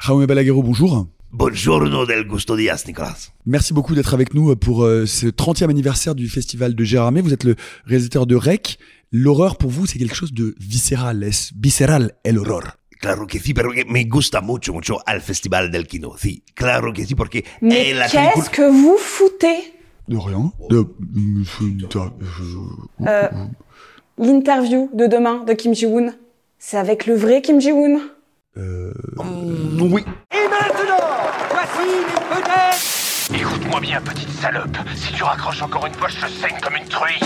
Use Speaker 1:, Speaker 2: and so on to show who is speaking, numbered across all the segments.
Speaker 1: Jaume Balaguerro, bonjour.
Speaker 2: Buongiorno del gusto Dias, Nicolas.
Speaker 1: Merci beaucoup d'être avec nous pour euh, ce 30e anniversaire du festival de Gérardmer. Vous êtes le réalisateur de REC. L'horreur, pour vous, c'est quelque chose de viscéral. Es visceral el horror?
Speaker 2: Claro que sí, pero que me gusta mucho, mucho al Festival del Kino. Sí, claro que sí, porque
Speaker 3: Mais
Speaker 2: eh,
Speaker 3: qu'est-ce
Speaker 2: película-
Speaker 3: que vous foutez?
Speaker 1: De rien. De...
Speaker 3: Euh, L'interview de demain de Kim Ji-woon, c'est avec le vrai Kim Ji-woon
Speaker 2: Mm, oui.
Speaker 4: Écoute-moi bien, petite salope. Si tu raccroches encore une fois, je te saigne comme une truie.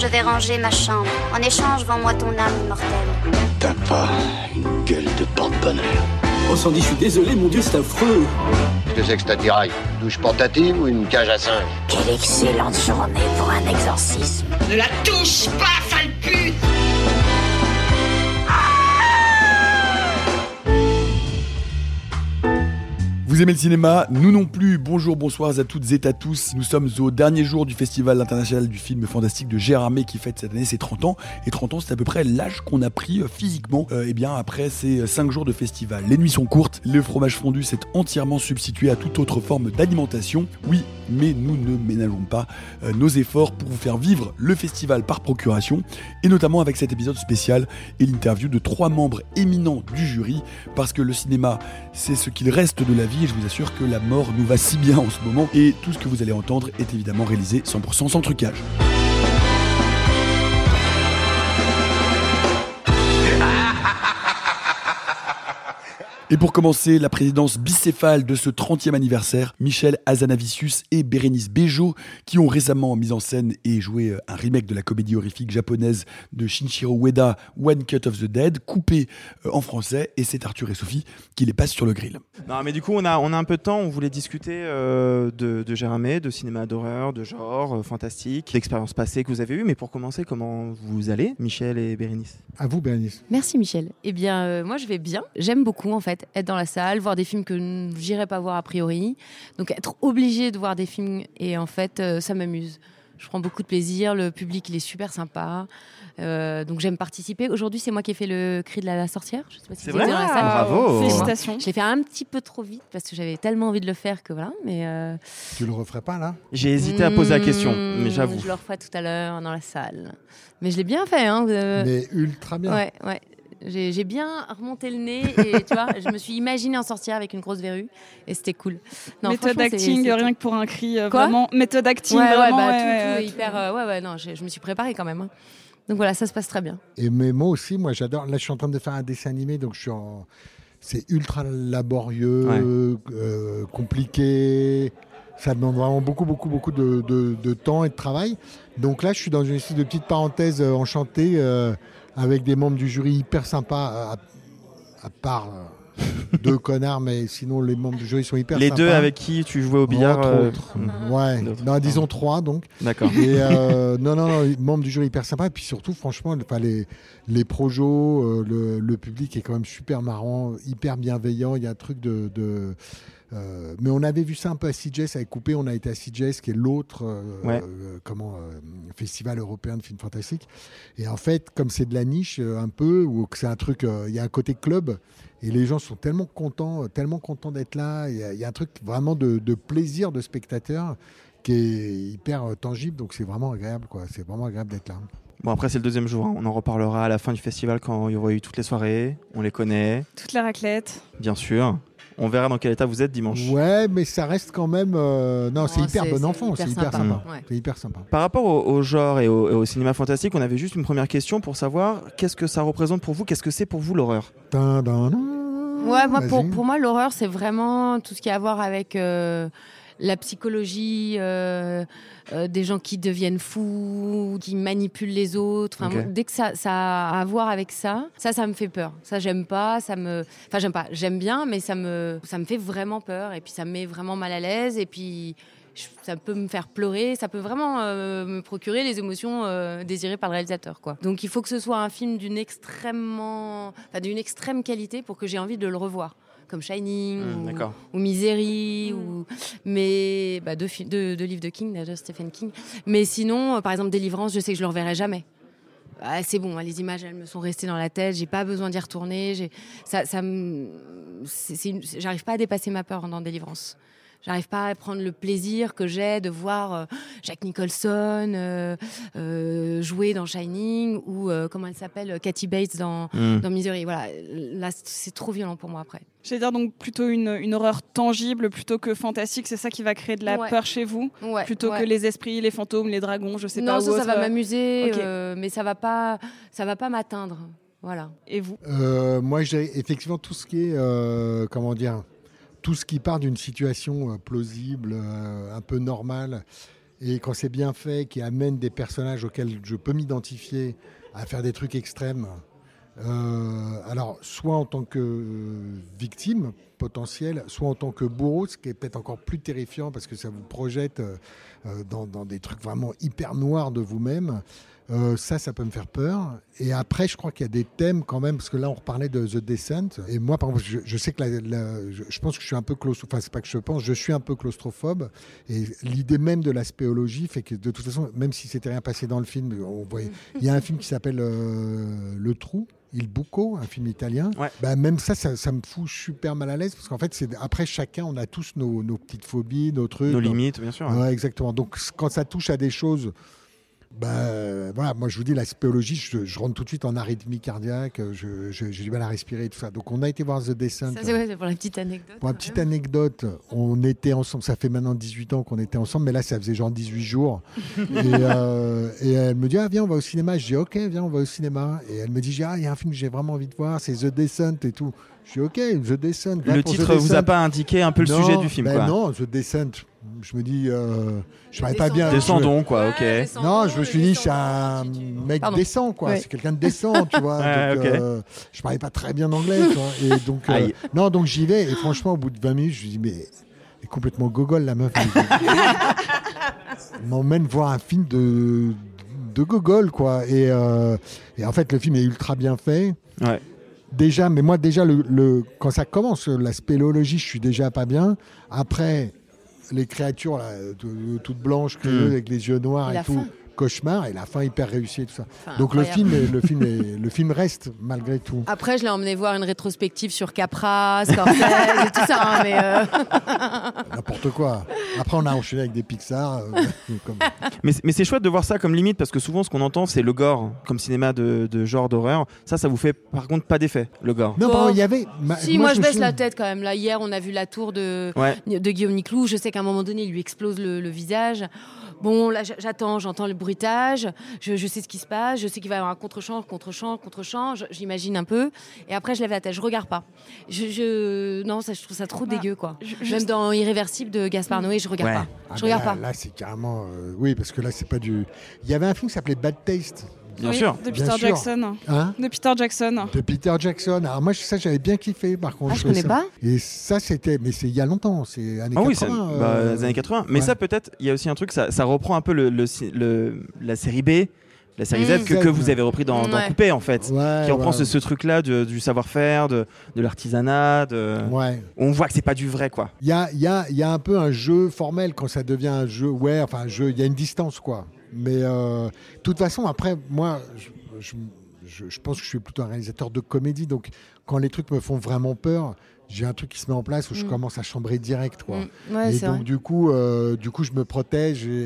Speaker 5: Je vais ranger ma chambre. En échange, vends-moi ton âme immortelle.
Speaker 6: T'as pas une gueule de porte-bonheur.
Speaker 7: Oh Sandy, je suis désolé, mon Dieu, c'est affreux.
Speaker 8: Que c'est que cet attirail? Douche portative ou une cage à singe?
Speaker 5: Quelle excellente journée pour un exorcisme.
Speaker 9: Ne la touche pas, sale pute
Speaker 1: Vous aimez le cinéma Nous non plus. Bonjour, bonsoir à toutes et à tous. Nous sommes au dernier jour du Festival international du film fantastique de Gérardmer qui fête cette année ses 30 ans. Et 30 ans, c'est à peu près l'âge qu'on a pris euh, physiquement euh, eh bien, après ces 5 jours de festival. Les nuits sont courtes, le fromage fondu s'est entièrement substitué à toute autre forme d'alimentation. Oui, mais nous ne ménageons pas euh, nos efforts pour vous faire vivre le festival par procuration, et notamment avec cet épisode spécial et l'interview de trois membres éminents du jury, parce que le cinéma, c'est ce qu'il reste de la vie, je vous assure que la mort nous va si bien en ce moment, et tout ce que vous allez entendre est évidemment réalisé 100% sans trucage. Et pour commencer, la présidence bicéphale de ce 30e anniversaire, Michel Azanavicius et Bérénice Bejo, qui ont récemment mis en scène et joué euh, un remake de la comédie horrifique japonaise de Shinichiro Ueda, One Cut of the Dead, coupé euh, en français, et c'est Arthur et Sophie qui les passent sur le grill.
Speaker 10: Non, mais du coup, on a, on a un peu de temps. On voulait discuter euh, de, de de cinéma d'horreur, de genre, euh, fantastique, d'expériences passées que vous avez eues. Mais pour commencer, comment vous allez, Michel et Bérénice?
Speaker 11: À vous, Bérénice.
Speaker 12: Merci Michel. Eh bien, euh, moi je vais bien. J'aime beaucoup en fait être dans la salle, voir des films que j'irais pas voir a priori. Donc être obligé de voir des films et en fait euh, ça m'amuse. Je prends beaucoup de plaisir. Le public il est super sympa. Euh, donc j'aime participer. Aujourd'hui c'est moi qui ai fait le cri de la, la sorcière. Je sais pas si
Speaker 10: C'est vrai
Speaker 12: dans la salle.
Speaker 10: Bravo.
Speaker 12: C'est moi.
Speaker 3: Félicitations.
Speaker 12: Je l'ai fait un petit peu trop vite parce que j'avais tellement envie de le faire que voilà. Mais euh,
Speaker 11: Tu le referais pas là?
Speaker 10: J'ai hésité à poser la question, mais j'avoue.
Speaker 12: Je le referai tout à l'heure dans la salle. Mais je l'ai bien fait. Hein, euh,
Speaker 11: Mais ultra bien.
Speaker 12: Ouais, ouais. J'ai j'ai bien remonté le nez et tu vois, je me suis imaginé en sortir avec une grosse verrue et c'était cool. Non,
Speaker 3: Méthode acting,
Speaker 12: c'est
Speaker 3: rien que pour un cri, euh,
Speaker 12: Quoi
Speaker 3: vraiment. Méthode acting,
Speaker 12: Ouais, ouais,
Speaker 3: vraiment.
Speaker 12: bah,
Speaker 3: ouais,
Speaker 12: tout,
Speaker 3: ouais,
Speaker 12: tout
Speaker 3: ouais,
Speaker 12: hyper. euh, ouais, ouais, non, je, je me suis préparée quand même. hein. Donc voilà, ça se passe très bien.
Speaker 11: Et mais moi aussi, moi j'adore. Là, je suis en train de faire un dessin animé, donc je suis en. C'est ultra laborieux, euh, compliqué. Ça demande vraiment beaucoup, beaucoup, beaucoup de, de- de temps et de travail. Donc là, je suis dans une espèce de petite parenthèse euh, enchantée euh, avec des membres du jury hyper sympas, à, à part euh, deux connards, mais sinon les membres du jury sont hyper
Speaker 10: Les
Speaker 11: sympas.
Speaker 10: deux avec qui tu jouais au billard
Speaker 11: Entre
Speaker 10: euh,
Speaker 11: autres.
Speaker 10: hmm.
Speaker 11: Ouais, non, disons trois donc.
Speaker 10: D'accord.
Speaker 11: Et euh, non, non, non, membres du jury hyper sympa. Et puis surtout, franchement, les, les projos, euh, le, le public est quand même super marrant, hyper bienveillant. Il y a un truc de. de euh, mais on avait vu ça un peu à CJS avec Coupé. On a été à CJS, qui est l'autre euh,
Speaker 10: Ouais.
Speaker 11: euh, comment euh, festival européen de films fantastiques. Et en fait, comme c'est de la niche euh, un peu, ou que c'est un truc, euh, il y a un côté club. Et les gens sont tellement contents, tellement contents d'être là. Il y, a- il y a un truc vraiment de, de plaisir de spectateur qui est hyper tangible. Donc c'est vraiment agréable, quoi. C'est vraiment agréable d'être là.
Speaker 10: Bon, après, c'est le deuxième jour. hein. On en reparlera à la fin du festival quand il y aura eu toutes les soirées. On les connaît,
Speaker 3: Toute la raclette.
Speaker 10: bien sûr. On verra dans quel état vous êtes dimanche.
Speaker 11: Ouais, mais ça reste quand même. euh, Non, c'est hyper bon
Speaker 12: c'est
Speaker 11: enfant,
Speaker 12: hyper
Speaker 11: c'est hyper
Speaker 12: sympa.
Speaker 11: sympa.
Speaker 12: Ouais.
Speaker 11: C'est hyper sympa.
Speaker 10: Par rapport au, au genre et au, et au cinéma fantastique, on avait juste une première question pour savoir qu'est-ce que ça représente pour vous, qu'est-ce que c'est pour vous l'horreur?
Speaker 12: Ouais, moi, pour moi, l'horreur, c'est vraiment tout ce qui a à voir avec euh, la psychologie euh, euh, des gens qui deviennent fous, qui manipulent les autres. Enfin,
Speaker 10: Ok.
Speaker 12: moi, dès que ça, ça a à voir avec ça, ça, ça me fait peur. Ça, j'aime pas. Ça me, enfin, j'aime pas. J'aime bien, mais ça me, ça me fait vraiment peur. Et puis, ça me met vraiment mal à l'aise. Et puis, ça peut me faire pleurer. Ça peut vraiment euh, me procurer les émotions euh, désirées par le réalisateur, quoi. Donc, il faut que ce soit un film d'une extrêmement, d'une extrême qualité pour que j'ai envie de le revoir. Comme Shining,
Speaker 10: Hmm,
Speaker 12: ou- Misery, ou mais bah, deux, fi- deux- deux livres de King, de Stephen King. Mais sinon, euh, par exemple, Délivrance, je sais que je le reverrai jamais. Ah, c'est bon, hein, les images, elles me sont restées dans la tête. J'ai pas besoin d'y retourner. J'ai- Ça, ça me- J'arrive pas à dépasser ma peur dans Délivrance. J'arrive pas à prendre le plaisir que j'ai de voir euh, Jack Nicholson euh, euh, jouer dans Shining ou euh, comment elle s'appelle Cathy Bates dans,
Speaker 3: Mm.
Speaker 12: dans Misery. Voilà, là c'est trop violent pour moi après.
Speaker 3: J'allais dire donc plutôt une, une horreur tangible plutôt que fantastique, c'est ça qui va créer de la
Speaker 12: Ouais.
Speaker 3: peur chez vous
Speaker 12: Ouais,
Speaker 3: Plutôt
Speaker 12: ouais.
Speaker 3: que les esprits, les fantômes, les dragons, je sais
Speaker 12: non,
Speaker 3: pas.
Speaker 12: ça,
Speaker 3: ou
Speaker 12: ça
Speaker 3: autre,
Speaker 12: va m'amuser, euh, mais ça va pas, ça va pas m'atteindre. Voilà.
Speaker 3: Et vous?
Speaker 11: Euh, moi, dirais effectivement tout ce qui est, euh, comment dire, tout ce qui part d'une situation euh, plausible, euh, un peu normale, et quand c'est bien fait, qui amène des personnages auxquels je peux m'identifier à faire des trucs extrêmes. euh, alors, soit en tant que victime potentielle, soit en tant que bourreau, ce qui est peut-être encore plus terrifiant parce que ça vous projette dans des trucs vraiment hyper noirs de vous-même. Euh, ça, ça peut me faire peur. Et après, je crois qu'il y a des thèmes quand même, parce que là, on reparlait de The Descent. Et moi, par exemple, je, je sais que la- la- je, je pense que je suis un peu claustrophobe. Enfin, c'est pas que je pense, je suis un peu claustrophobe. Et l'idée même de la spéologie fait que, de toute façon, même si c'était rien passé dans le film, on voyait. Il y a un film qui s'appelle euh, Le Trou. Il Bucco, un film italien. Bah, même ça, ça, ça me fout super mal à l'aise parce qu'en fait, c'est après chacun, on a tous nos, nos petites phobies, nos trucs,
Speaker 10: Nos limites, bien sûr, ouais.
Speaker 11: Ouais, exactement. Donc quand ça touche à des choses, bah, euh, voilà, moi je vous dis la spéologie, je, je rentre tout de suite en arythmie cardiaque, je- je- j'ai du mal à respirer et tout ça. Donc on a été voir The Descent.
Speaker 12: Ça, c'est ouais, c'est pour la petite anecdote.
Speaker 11: Pour la petite anecdote, on était ensemble, ça fait maintenant 18 ans qu'on était ensemble, mais là ça faisait genre 18 jours. et, euh, et elle me dit, ah viens, on va au cinéma. Je dis, ok, viens, on va au cinéma. Et elle me dit, ah, il y a un film que j'ai vraiment envie de voir, c'est The Descent et tout. Je dis, ok, The Descent.
Speaker 10: Le
Speaker 11: pour The
Speaker 10: titre vous a pas indiqué un peu le
Speaker 11: Non,
Speaker 10: sujet du film,
Speaker 11: ben
Speaker 10: quoi.
Speaker 11: Non, The Descent. Je me dis, euh, je parlais pas bien.
Speaker 10: Descendons,
Speaker 11: je-
Speaker 10: quoi, ok.
Speaker 11: Non, je me suis dit, c'est un mec
Speaker 10: Pardon.
Speaker 11: décent, quoi.
Speaker 10: Ouais.
Speaker 11: C'est quelqu'un de décent, tu vois.
Speaker 10: Ouais,
Speaker 11: donc, euh, je parlais pas très bien anglais, tu vois. Et donc, euh, non, donc j'y vais. Et franchement, au bout de 20 minutes, je me dis, mais elle est complètement gogol, la meuf. Elle m'emmène voir un film de, de gogol, quoi. Et, euh, et en fait, le film est ultra bien fait.
Speaker 10: Ouais.
Speaker 11: Déjà, mais moi, déjà, le, le- quand ça commence, la spéléologie, je suis déjà pas bien. Après, les créatures, là, de- toutes blanches, crayeuses,
Speaker 10: Mm.
Speaker 11: avec les yeux noirs
Speaker 12: Et
Speaker 11: tout. Cauchemar et la fin hyper réussie et tout ça. Donc le film, est- le film, est- le film reste malgré tout.
Speaker 12: Après, je l'ai emmené voir une rétrospective sur Capra, Scorsese et tout ça, hein, mais euh,
Speaker 11: N'importe quoi. Après, on a enchaîné avec des Pixar. euh, comme-
Speaker 10: Mais, mais c'est chouette de voir ça comme limite parce que souvent ce qu'on entend c'est le gore comme cinéma de, de genre d'horreur. Ça, ça vous fait par contre pas d'effet, le gore.
Speaker 11: Non,
Speaker 12: Oh.
Speaker 11: il y avait. ma-
Speaker 12: si, moi, je baisse la tête quand même. Là, hier, on a vu la tour de,
Speaker 10: Ouais.
Speaker 12: de Guillaume Niclou. Je sais qu'à un moment donné, il lui explose le, le visage. Bon, là, j'attends, j'entends le bruitage. Je, je sais ce qui se passe. Je sais qu'il va y avoir un contre-champ, contre-champ, contre-champ. J'imagine un peu. Et après, je lève la tête. Je regarde pas. Je, je- non, ça, je trouve ça trop dégueu, quoi. Même dans Irréversible de Gaspard Noé, je regarde
Speaker 11: Ouais.
Speaker 12: pas.
Speaker 11: Ah,
Speaker 12: Je regarde
Speaker 11: là,
Speaker 12: pas.
Speaker 11: Là, c'est carrément. euh, oui, parce que là, c'est pas du. Il y avait un film qui s'appelait Bad Taste.
Speaker 10: Bien
Speaker 3: Oui,
Speaker 10: sûr.
Speaker 3: De
Speaker 11: Bien
Speaker 3: Peter
Speaker 11: sûr.
Speaker 3: Jackson.
Speaker 11: Hein
Speaker 3: de Peter Jackson.
Speaker 11: de Peter Jackson. Alors moi, ça, j'avais bien kiffé, par contre.
Speaker 12: Ah, je connais
Speaker 11: ça-
Speaker 12: pas.
Speaker 11: Et ça, c'était, mais c'est il y a longtemps, c'est années
Speaker 10: Ah oui,
Speaker 11: 80.
Speaker 10: c'est bah,
Speaker 11: euh,
Speaker 10: les années 80. Mais
Speaker 11: ouais.
Speaker 10: ça, peut-être, il y a aussi un truc, ça, ça reprend un peu le, le, le- la série B, la série
Speaker 11: Mm.
Speaker 10: Z que, que vous avez repris dans, dans
Speaker 11: Ouais.
Speaker 10: Coupé, en fait.
Speaker 11: Ouais,
Speaker 10: qui reprend
Speaker 11: ouais.
Speaker 10: ce, ce truc-là de- du savoir-faire, de, de l'artisanat. de-
Speaker 11: Ouais.
Speaker 10: On voit que c'est pas du vrai, quoi.
Speaker 11: Il y a, il y, a, il y a un peu un jeu formel quand ça devient un jeu. Ouais, enfin, un jeu, il y a une distance, quoi. Mais euh, de toute façon, après, moi, je, je, je- je pense que je suis plutôt un réalisateur de comédie. Donc, quand les trucs me font vraiment peur, j'ai un truc qui se met en place où je
Speaker 12: Mm.
Speaker 11: commence à chambrer direct, quoi.
Speaker 12: Mm. Ouais,
Speaker 11: et donc,
Speaker 12: vrai.
Speaker 11: du coup, euh, du coup, je me protège. Et,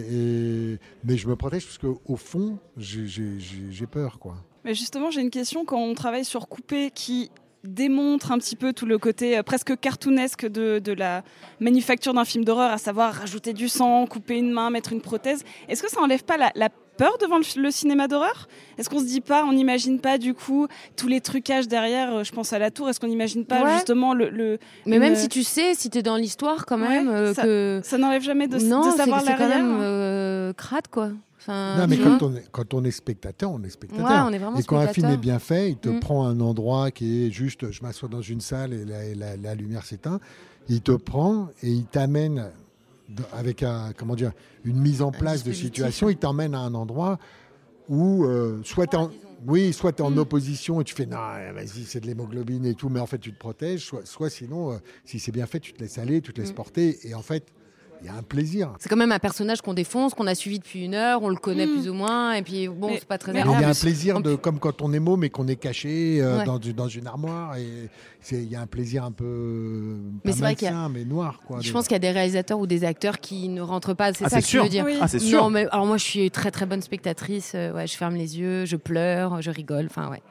Speaker 11: et- Mais je me protège parce qu'au fond, j'ai- j'ai j'ai- j'ai peur, quoi.
Speaker 3: Mais justement, j'ai une question. Quand on travaille sur Coupé qui démontre un petit peu tout le côté euh, presque cartoonesque de, de la manufacture d'un film d'horreur, à savoir rajouter du sang, couper une main, mettre une prothèse, est-ce que ça enlève pas la, la peur devant le, le cinéma d'horreur? Est-ce qu'on se dit pas, on n'imagine pas du coup tous les trucages derrière euh, Je pense à la tour. Est-ce qu'on n'imagine pas
Speaker 12: Ouais.
Speaker 3: justement le, le
Speaker 12: Mais
Speaker 3: une-
Speaker 12: même si tu sais, si t'es dans l'histoire quand même,
Speaker 3: Ouais,
Speaker 12: euh,
Speaker 3: ça-
Speaker 12: que
Speaker 3: ça n'enlève jamais de,
Speaker 12: non,
Speaker 3: de savoir
Speaker 12: c'est quand
Speaker 3: l'arrière.
Speaker 12: même euh, crade quoi. Enfin,
Speaker 11: Non, mais
Speaker 12: tu
Speaker 11: quand on, est, quand on est spectateur, on est spectateur.
Speaker 12: Ouais, on est vraiment
Speaker 11: et quand un film est bien fait, il te
Speaker 12: Mm.
Speaker 11: prend un endroit qui est juste, je m'assois dans une salle et la, et la- la lumière s'éteint. Il te prend et il t'amène avec un, comment dire, une mise en place de situation. Il t'emmène à un endroit où euh, soit tu en, oui, soit es
Speaker 12: Mm.
Speaker 11: en opposition et tu fais non, vas-y, c'est de l'hémoglobine et tout, mais en fait tu te protèges. Soit, soit sinon, euh, si c'est bien fait, tu te laisses aller, tu te laisses
Speaker 12: Mm.
Speaker 11: porter et en fait, il y a un plaisir.
Speaker 12: C'est quand même un personnage qu'on défonce, qu'on a suivi depuis une heure, on le connaît
Speaker 3: Mm.
Speaker 12: plus ou moins, et puis bon, c'est pas très
Speaker 3: Mais
Speaker 11: il y a un
Speaker 12: agréable.
Speaker 11: plaisir de, comme quand on est môme mais qu'on est caché euh,
Speaker 12: Ouais.
Speaker 11: dans, une armoire et c'est- il y a un plaisir un peu
Speaker 12: Mais c'est vrai qu'il y a-
Speaker 11: mais noir quoi.
Speaker 12: Je pense qu'il y a des réalisateurs ou des acteurs qui ne rentrent pas. C'est
Speaker 10: Ah,
Speaker 12: ça que
Speaker 10: sûr.
Speaker 12: tu veux dire.
Speaker 3: Oui.
Speaker 10: Ah, c'est sûr.
Speaker 12: Non, mais alors moi, je suis très très bonne spectatrice. euh, ouais, je ferme les yeux, je pleure, je rigole. Enfin, ouais.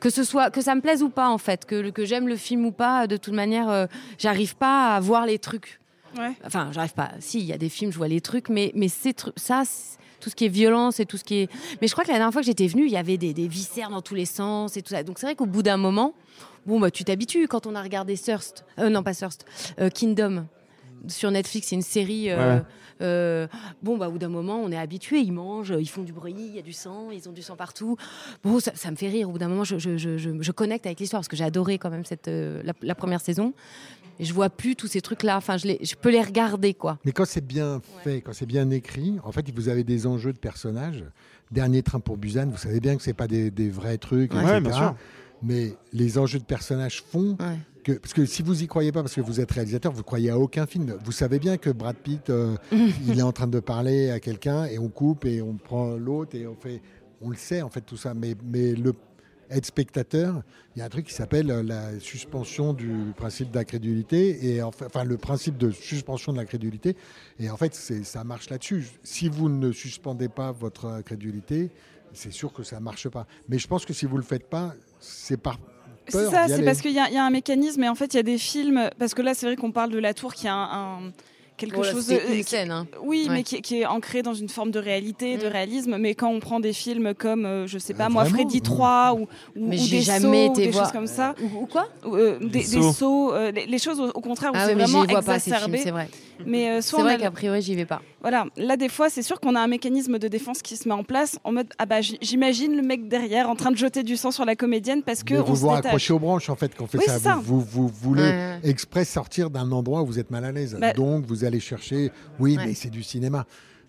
Speaker 12: Que ce soit, que ça me plaise ou pas, en fait, que, que j'aime le film ou pas, de toute manière, euh, j'arrive pas à voir les trucs.
Speaker 3: Ouais.
Speaker 12: Enfin, j'arrive pas. Si, il y a des films, je vois les trucs, mais, mais ces trucs, ça, tout ce qui est violence et tout ce qui est. Mais je crois que la dernière fois que j'étais venue, il y avait des, des viscères dans tous les sens et tout ça. Donc c'est vrai qu'au bout d'un moment, bon, bah, tu t'habitues. Quand on a regardé Thirst, euh, non pas Thirst, euh, Kingdom sur Netflix, c'est une série. euh,
Speaker 10: Ouais.
Speaker 12: euh, bon, bah, au bout d'un moment, on est habitué. Ils mangent, ils font du bruit, il y a du sang, ils ont du sang partout. Bon, ça, ça me fait rire. Au bout d'un moment, je, je, je, je- je connecte avec l'histoire parce que j'ai adoré quand même cette, euh, la, la première saison. Je vois plus tous ces trucs-là. Enfin, je, les, je peux les regarder, quoi.
Speaker 11: Mais quand c'est bien fait, quand c'est bien écrit, en fait, vous avez des enjeux de personnages. Dernier train pour Busan, vous savez bien que c'est pas des, des vrais trucs,
Speaker 10: Ouais,
Speaker 11: etc.
Speaker 10: bien sûr.
Speaker 11: Mais les enjeux de personnages font
Speaker 12: Ouais.
Speaker 11: que, parce que si vous y croyez pas, parce que vous êtes réalisateur, vous croyez à aucun film. Vous savez bien que Brad Pitt, euh, il est en train de parler à quelqu'un et on coupe et on prend l'autre et on fait, on le sait en fait tout ça. Mais, mais le être spectateur, il y a un truc qui s'appelle euh, la suspension du principe d'incrédulité et enfin, enfin, le principe de suspension de l'incrédulité. Et en fait, ça marche là-dessus. Si vous ne suspendez pas votre incrédulité, c'est sûr que ça marche pas. Mais je pense que si vous le faites pas, c'est par
Speaker 3: C'est ça, c'est parce qu'il y, a- il y a un mécanisme et en fait il y a des films parce que là c'est vrai qu'on parle de la tour qui a un, un- quelque chose de-
Speaker 12: une scène, hein.
Speaker 3: oui
Speaker 12: Ouais.
Speaker 3: mais qui, qui est ancré dans une forme de réalité de
Speaker 12: Mm.
Speaker 3: réalisme mais quand on prend des films comme euh, je sais pas
Speaker 11: Euh,
Speaker 3: moi
Speaker 11: vraiment
Speaker 3: Freddy
Speaker 11: Mm.
Speaker 3: 3 ou, ou,
Speaker 12: Mais
Speaker 3: ou
Speaker 12: j'ai
Speaker 3: des
Speaker 12: jamais
Speaker 3: sauts ou
Speaker 12: été
Speaker 3: des
Speaker 12: voir-
Speaker 3: choses comme ça
Speaker 12: Ou, ou quoi?
Speaker 3: Euh, des,
Speaker 10: Des
Speaker 3: des
Speaker 10: sauts.
Speaker 3: euh, les, les choses au, au contraire où
Speaker 12: Ah
Speaker 3: c'est
Speaker 12: oui,
Speaker 3: vraiment
Speaker 12: pas films,
Speaker 3: exacerbé
Speaker 12: c'est vrai.
Speaker 3: Mais euh,
Speaker 12: C'est
Speaker 3: soit
Speaker 12: vrai
Speaker 3: a-
Speaker 12: qu'a priori, j'y vais pas.
Speaker 3: voilà, là des fois c'est sûr qu'on a un mécanisme de défense qui se met en place en mode ah bah j'imagine le mec derrière en train de jeter du sang sur la comédienne parce que
Speaker 11: Mais
Speaker 3: on
Speaker 11: vous raccrochez aux branches en fait quand on fait
Speaker 3: Oui,
Speaker 11: ça. Vous, vous, vous voulez
Speaker 12: Ouais.
Speaker 11: exprès sortir d'un endroit où vous êtes mal à l'aise.
Speaker 3: Bah-
Speaker 11: Donc vous allez chercher. Oui,
Speaker 12: Ouais.
Speaker 11: mais c'est du cinéma.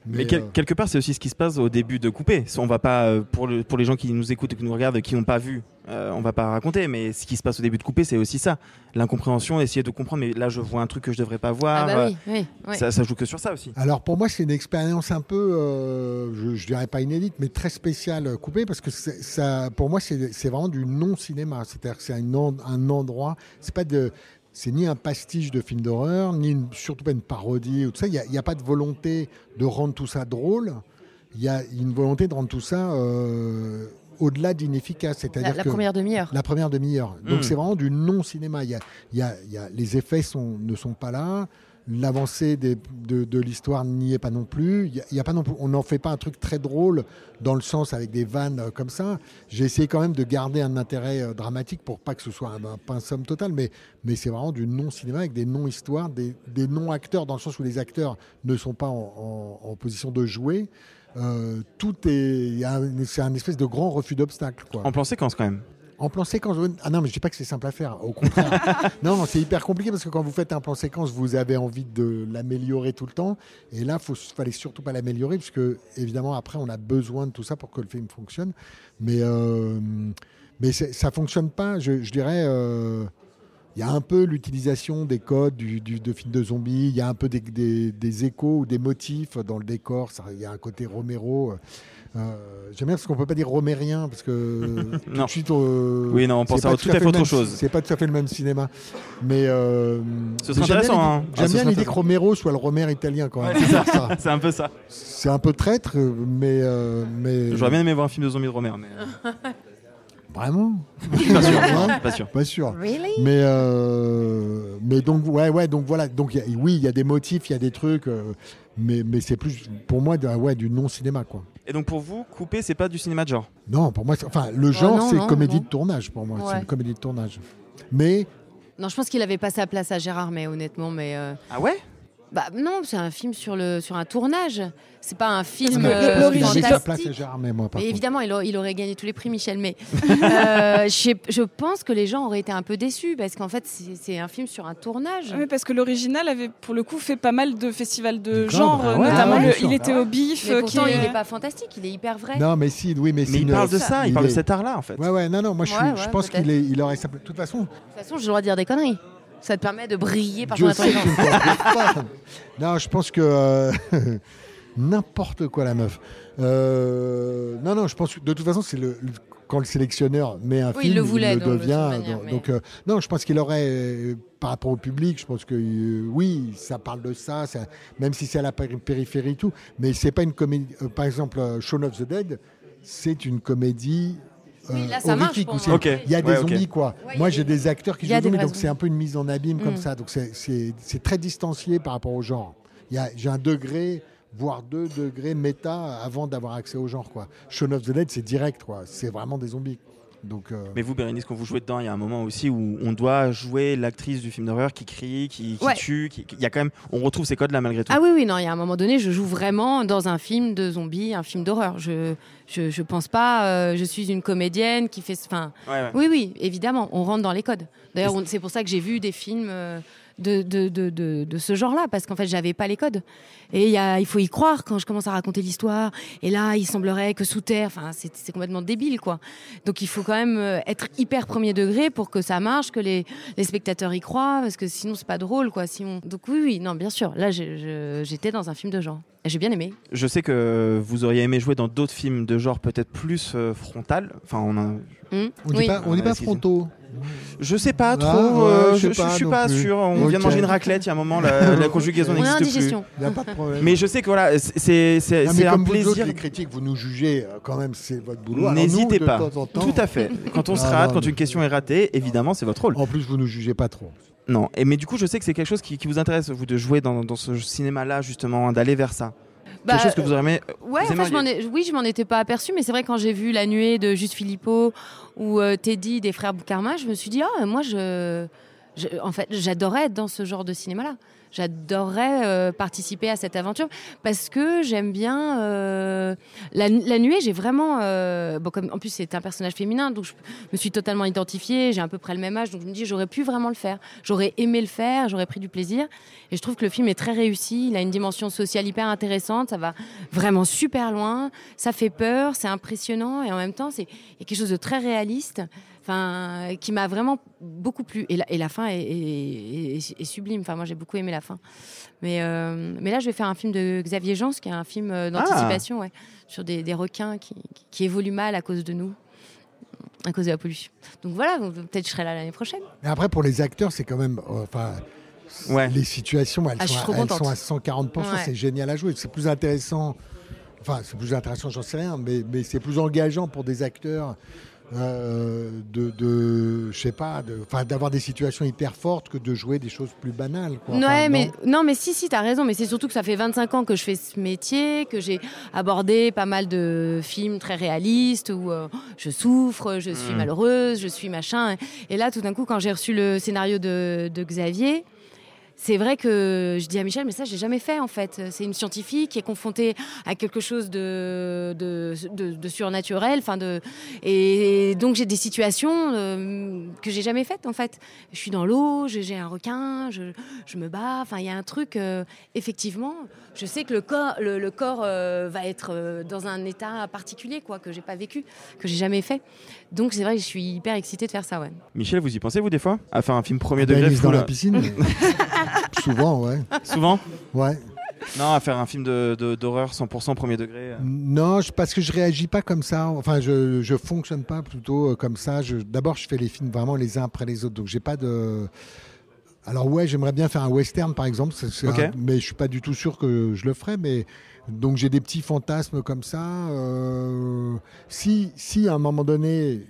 Speaker 10: Mais quel-
Speaker 11: euh,
Speaker 10: quelque part, c'est aussi ce qui se passe au début de couper. On va pas euh, pour le- pour les gens qui nous écoutent, qui nous regardent, qui n'ont pas vu, euh, on va pas raconter. Mais ce qui se passe au début de couper, c'est aussi ça, l'incompréhension, essayer de comprendre. Mais là, je vois un truc que je devrais pas voir.
Speaker 12: Ah bah oui, oui.
Speaker 10: Euh,
Speaker 12: ouais.
Speaker 10: Ça, ça joue que sur ça aussi.
Speaker 11: Alors pour moi, c'est une expérience un peu, euh, je, je dirais pas inédite, mais très spéciale euh, coupée parce que ça, pour moi, c'est vraiment du non-cinéma. C'est-à-dire que c'est un, un endroit. C'est pas de, c'est ni un pastiche de film d'horreur, ni une- surtout pas une parodie ou tout ça. Il n'y a, il y a pas de volonté de rendre tout ça drôle. Il y a une volonté de rendre tout ça euh, au-delà d'inefficace.
Speaker 12: La,
Speaker 11: C'est-à-dire
Speaker 12: la
Speaker 11: que
Speaker 12: première demi-heure.
Speaker 11: la première demi-heure. Donc
Speaker 10: Mm.
Speaker 11: c'est vraiment du non-cinéma. Il y a, il y a- il y a- les effets sont, ne sont pas là. L'avancée de, l'histoire n'y est pas non plus. A, pas non. On n'en fait pas un truc très drôle dans le sens avec des vannes euh, comme ça. J'ai essayé quand même de garder un intérêt euh, dramatique pour pas que ce soit un, un pinsum total, mais, mais c'est vraiment du non-cinéma avec des non-histoires, des, non-acteurs dans le sens où les acteurs ne sont pas en, position de jouer. Euh, tout est, c'est un espèce de grand refus d'obstacle.
Speaker 10: En plan séquence quand même.
Speaker 11: En plan séquence, ah non, mais je dis pas que c'est simple à faire. Au contraire, non, c'est hyper compliqué parce que quand vous faites un plan séquence, vous avez envie de l'améliorer tout le temps. Et là, il fallait surtout pas l'améliorer puisque évidemment après, on a besoin de tout ça pour que le film fonctionne. Mais euh, mais ça fonctionne pas. Je, je dirais. euh, il y a un peu l'utilisation des codes du, du- de films de zombies, il y a un peu des, des- des échos ou des motifs dans le décor, ça- il y a un côté Romero. Euh, J'aime bien parce qu'on peut pas dire romérien parce que tout
Speaker 10: Non.
Speaker 11: de suite. euh,
Speaker 10: Oui, non, on pense à tout à fait autre
Speaker 11: même-
Speaker 10: chose.
Speaker 11: C'est pas tout à fait le même cinéma, mais euh,
Speaker 10: Ce serait
Speaker 11: mais j'aime bien
Speaker 10: intéressant,
Speaker 11: l'idée-
Speaker 10: hein. Ah,
Speaker 11: J'aime
Speaker 10: ce
Speaker 11: bien l'idée que. Romero soit le Romère italien quand même.
Speaker 10: Ouais, c'est ça.
Speaker 11: ça.
Speaker 10: C'est un peu ça.
Speaker 11: C'est un peu traître, euh, mais euh, mais
Speaker 10: J'aurais bien aimé voir un film de zombies de Romer, mais
Speaker 11: vraiment.
Speaker 10: pas sûr.
Speaker 11: Hein
Speaker 10: pas sûr.
Speaker 11: Pas sûr.
Speaker 12: Really?
Speaker 11: Mais euh, mais donc, ouais, ouais, donc voilà. Donc, y a- oui, il y a des motifs, il y a des trucs, euh, mais, mais c'est plus, pour moi, de- ouais, du non-cinéma, quoi.
Speaker 10: Et donc pour vous, Coupé, c'est pas du cinéma de genre?
Speaker 11: Non, pour moi, enfin, le genre,
Speaker 12: non,
Speaker 11: c'est
Speaker 12: non,
Speaker 11: comédie
Speaker 12: non.
Speaker 11: de tournage, pour moi. C'est une comédie de tournage. Mais,
Speaker 12: Non, je pense qu'il avait pas sa place à Gérard, mais honnêtement, mais. euh,
Speaker 10: Ah ouais?
Speaker 12: Bah non, c'est un film sur le sur un tournage. C'est pas un film
Speaker 11: mais
Speaker 12: euh, fantastique.
Speaker 11: Gérard, mais moi, contre.
Speaker 12: évidemment, il, a- il aurait gagné tous les prix, Michel. Mais euh, je, pense que les gens auraient été un peu déçus parce qu'en fait, c'est un film sur un tournage.
Speaker 3: Oui, parce que l'original avait pour le coup fait pas mal de festivals de genre,
Speaker 11: bah ouais,
Speaker 3: notamment
Speaker 11: ah ouais,
Speaker 3: le
Speaker 11: bien sûr.
Speaker 3: Il était au bif.
Speaker 12: Mais pourtant,
Speaker 3: qui est-
Speaker 12: il n'est pas fantastique, il est hyper vrai.
Speaker 11: non, mais si, oui, mais,
Speaker 10: il parle de ça, il, parle de
Speaker 11: est-
Speaker 10: cet art-là en fait.
Speaker 11: Ouais, ouais, non, non, moi, je, suis-
Speaker 12: Ouais,
Speaker 11: je
Speaker 12: ouais,
Speaker 11: pense qu'il est, il aurait. De toute façon,
Speaker 12: De toute façon, j'ai le droit de dire des conneries. Ça te permet de briller par ton intelligence.
Speaker 11: Non, je pense que euh, n'importe quoi la meuf. Euh, non, non, je pense que de toute façon, c'est le, le- quand le sélectionneur met un
Speaker 12: Oui,
Speaker 11: film,
Speaker 12: il le voulait,
Speaker 11: le
Speaker 12: de toute
Speaker 11: devient.
Speaker 12: manière,
Speaker 11: donc,
Speaker 12: mais-
Speaker 11: donc, euh, non, je pense qu'il aurait, euh, par rapport au public, je pense que oui, ça parle de ça, ça- même si c'est à la péri- périphérie et tout, mais c'est pas une comédie. par exemple, Shaun of the Dead, c'est une comédie.
Speaker 12: Oui, là, ça marche
Speaker 11: horrifique, où. Il y a des
Speaker 10: Ouais,
Speaker 11: zombies, quoi.
Speaker 12: Ouais,
Speaker 11: Moi, j'ai
Speaker 12: des-
Speaker 11: acteurs qui jouent
Speaker 12: des
Speaker 11: zombies, donc c'est un peu une mise en abîme comme
Speaker 12: Mm.
Speaker 11: ça. Donc c'est- très distancié par rapport au genre. J'ai un degré, voire deux degrés méta avant d'avoir accès au genre. Quoi. Shaun of the Dead, c'est direct. quoi. C'est vraiment des zombies. Donc, euh,
Speaker 10: Mais vous, Bérénice, quand vous jouez dedans, il y a un moment aussi où on doit jouer l'actrice du film d'horreur qui crie, qui, qui
Speaker 12: Ouais.
Speaker 10: tue. qui- y a quand même, on retrouve ces codes là malgré tout.
Speaker 12: Ah oui, oui, non, il y a un moment donné, je joue vraiment dans un film de zombies, un film d'horreur. Je, je, je pense pas, euh, je suis une comédienne qui fait. Enfin,
Speaker 10: Ouais, ouais.
Speaker 12: oui, oui, évidemment, on rentre dans les codes. D'ailleurs, c'est pour ça que j'ai vu des films euh, de, de, de, de, de ce genre-là, parce qu'en fait, j'avais pas les codes. Et il y a, il faut y croire quand je commence à raconter l'histoire. Et là, il semblerait que sous terre, enfin, c'est c'est complètement débile, quoi. Donc, il faut quand même euh, être hyper premier degré pour que ça marche, que les, les spectateurs y croient, parce que sinon, c'est pas drôle, quoi. Si on... Donc, oui, oui, non, bien sûr. Là, j'étais dans un film de genre. Et j'ai bien aimé.
Speaker 10: Je sais que vous auriez aimé jouer dans d'autres films de genre peut-être plus euh, frontal. Enfin, on a...
Speaker 12: Hum,
Speaker 11: on dit
Speaker 12: oui.
Speaker 11: pas, on pas frontaux.
Speaker 10: Je sais pas
Speaker 11: Ah,
Speaker 10: trop.
Speaker 11: ouais,
Speaker 10: euh,
Speaker 11: je sais
Speaker 10: je,
Speaker 11: pas
Speaker 10: suis
Speaker 11: non
Speaker 10: pas
Speaker 11: plus.
Speaker 10: sûr. On vient de
Speaker 11: Ok.
Speaker 10: manger une raclette. Il y a un moment, la, la conjugaison
Speaker 12: On est en
Speaker 10: n'existe plus.
Speaker 12: digestion.
Speaker 11: Il n'y a pas de problème.
Speaker 10: Mais je sais que voilà, c'est c'est- c'est-
Speaker 11: Non, mais
Speaker 10: c'est un
Speaker 11: comme vous autres,
Speaker 10: plaisir.
Speaker 11: les critiques, vous nous jugez euh, quand même, c'est votre boulot. Alors nous,
Speaker 10: N'hésitez
Speaker 11: de
Speaker 10: pas.
Speaker 11: temps en temps-
Speaker 10: Tout à fait. Quand on se
Speaker 11: Ah,
Speaker 10: rate,
Speaker 11: non,
Speaker 10: quand
Speaker 11: mais-
Speaker 10: une question est ratée, évidemment, c'est votre rôle.
Speaker 11: En plus, vous nous jugez pas trop.
Speaker 10: Non. Et mais du coup, je sais que c'est quelque chose qui, qui vous intéresse, vous, de jouer dans, dans ce cinéma-là justement, d'aller vers ça.
Speaker 12: Bah,
Speaker 10: quelque chose que vous.
Speaker 12: Ouais,
Speaker 10: vous
Speaker 12: enfin, je ai- oui, je m'en étais pas aperçu, mais c'est vrai quand j'ai vu La Nuée de Juste Philippot ou euh, Teddy des frères Boukarma, je me suis dit ah moi je, je- en fait j'adorais être dans ce genre de cinéma-là. J'adorerais euh, participer à cette aventure parce que j'aime bien euh, la, nuée. J'ai vraiment euh, en plus c'est un personnage féminin donc je me suis totalement identifiée. J'ai à peu près le même âge donc je me dis j'aurais pu vraiment le faire. J'aurais aimé le faire. J'aurais pris du plaisir et je trouve que le film est très réussi. Il a une dimension sociale hyper intéressante. Ça va vraiment super loin. Ça fait peur. C'est impressionnant et en même temps c'est quelque chose de très réaliste. Enfin, qui m'a vraiment beaucoup plu. Et la, et la fin est, est- est- est sublime. Enfin, moi, j'ai beaucoup aimé la fin. Mais, euh, mais là, je vais faire un film de Xavier Jans, qui est un film euh, d'anticipation, ouais, sur des, des requins qui, qui évoluent mal à cause de nous, à cause de la pollution. Donc voilà, peut-être je serai là l'année prochaine.
Speaker 11: Mais après, pour les acteurs, c'est quand même. euh, Enfin.
Speaker 10: Ouais.
Speaker 11: Les situations, elles,
Speaker 12: Ah,
Speaker 11: sont, à, elles
Speaker 12: contente.
Speaker 11: sont à 140%,
Speaker 12: Ouais.
Speaker 11: c'est génial à jouer. C'est plus intéressant, enfin, c'est plus intéressant, j'en sais rien, mais, mais c'est plus engageant pour des acteurs euh, de, de je sais pas, de- d'avoir des situations hyper fortes que de jouer des choses plus banales. Quoi.
Speaker 12: Ouais, mais non, mais si, si, t'as raison. Mais c'est surtout que ça fait 25 ans que je fais ce métier, que j'ai abordé pas mal de films très réalistes où euh, je souffre, je suis
Speaker 10: Mm.
Speaker 12: malheureuse, je suis machin. Et là, tout d'un coup, quand j'ai reçu le scénario de, de Xavier. C'est vrai que je dis à Michel, mais ça, j'ai jamais fait en fait. C'est une scientifique qui est confrontée à quelque chose de, surnaturel. Et donc j'ai des situations euh, que j'ai jamais faites en fait. Je suis dans l'eau, j'ai un requin, je, je me bats. Enfin, il y a un truc, euh, effectivement, je sais que le corps, le, le corps euh, va être euh, dans un état particulier, quoi, que j'ai pas vécu, que j'ai jamais fait. Donc c'est vrai que je suis hyper excitée de faire ça, ouais.
Speaker 10: Michel, vous y pensez, vous, des fois? À faire un film premier degré
Speaker 11: Denise dans
Speaker 10: full,
Speaker 11: la piscine Souvent, ouais.
Speaker 10: Souvent?
Speaker 11: Ouais.
Speaker 10: Non, à faire un film de- de- d'horreur 100% premier degré. euh.
Speaker 11: Non, je- parce que je réagis pas comme ça. Enfin, je, je fonctionne pas plutôt comme ça. D'abord, je fais les films vraiment les uns après les autres. Donc, j'ai pas de. Alors, ouais, j'aimerais bien faire un western, par exemple. un- mais je suis pas du tout sûr que je le ferai. Mais donc, j'ai des petits fantasmes comme ça. Euh, Si, si à un moment donné,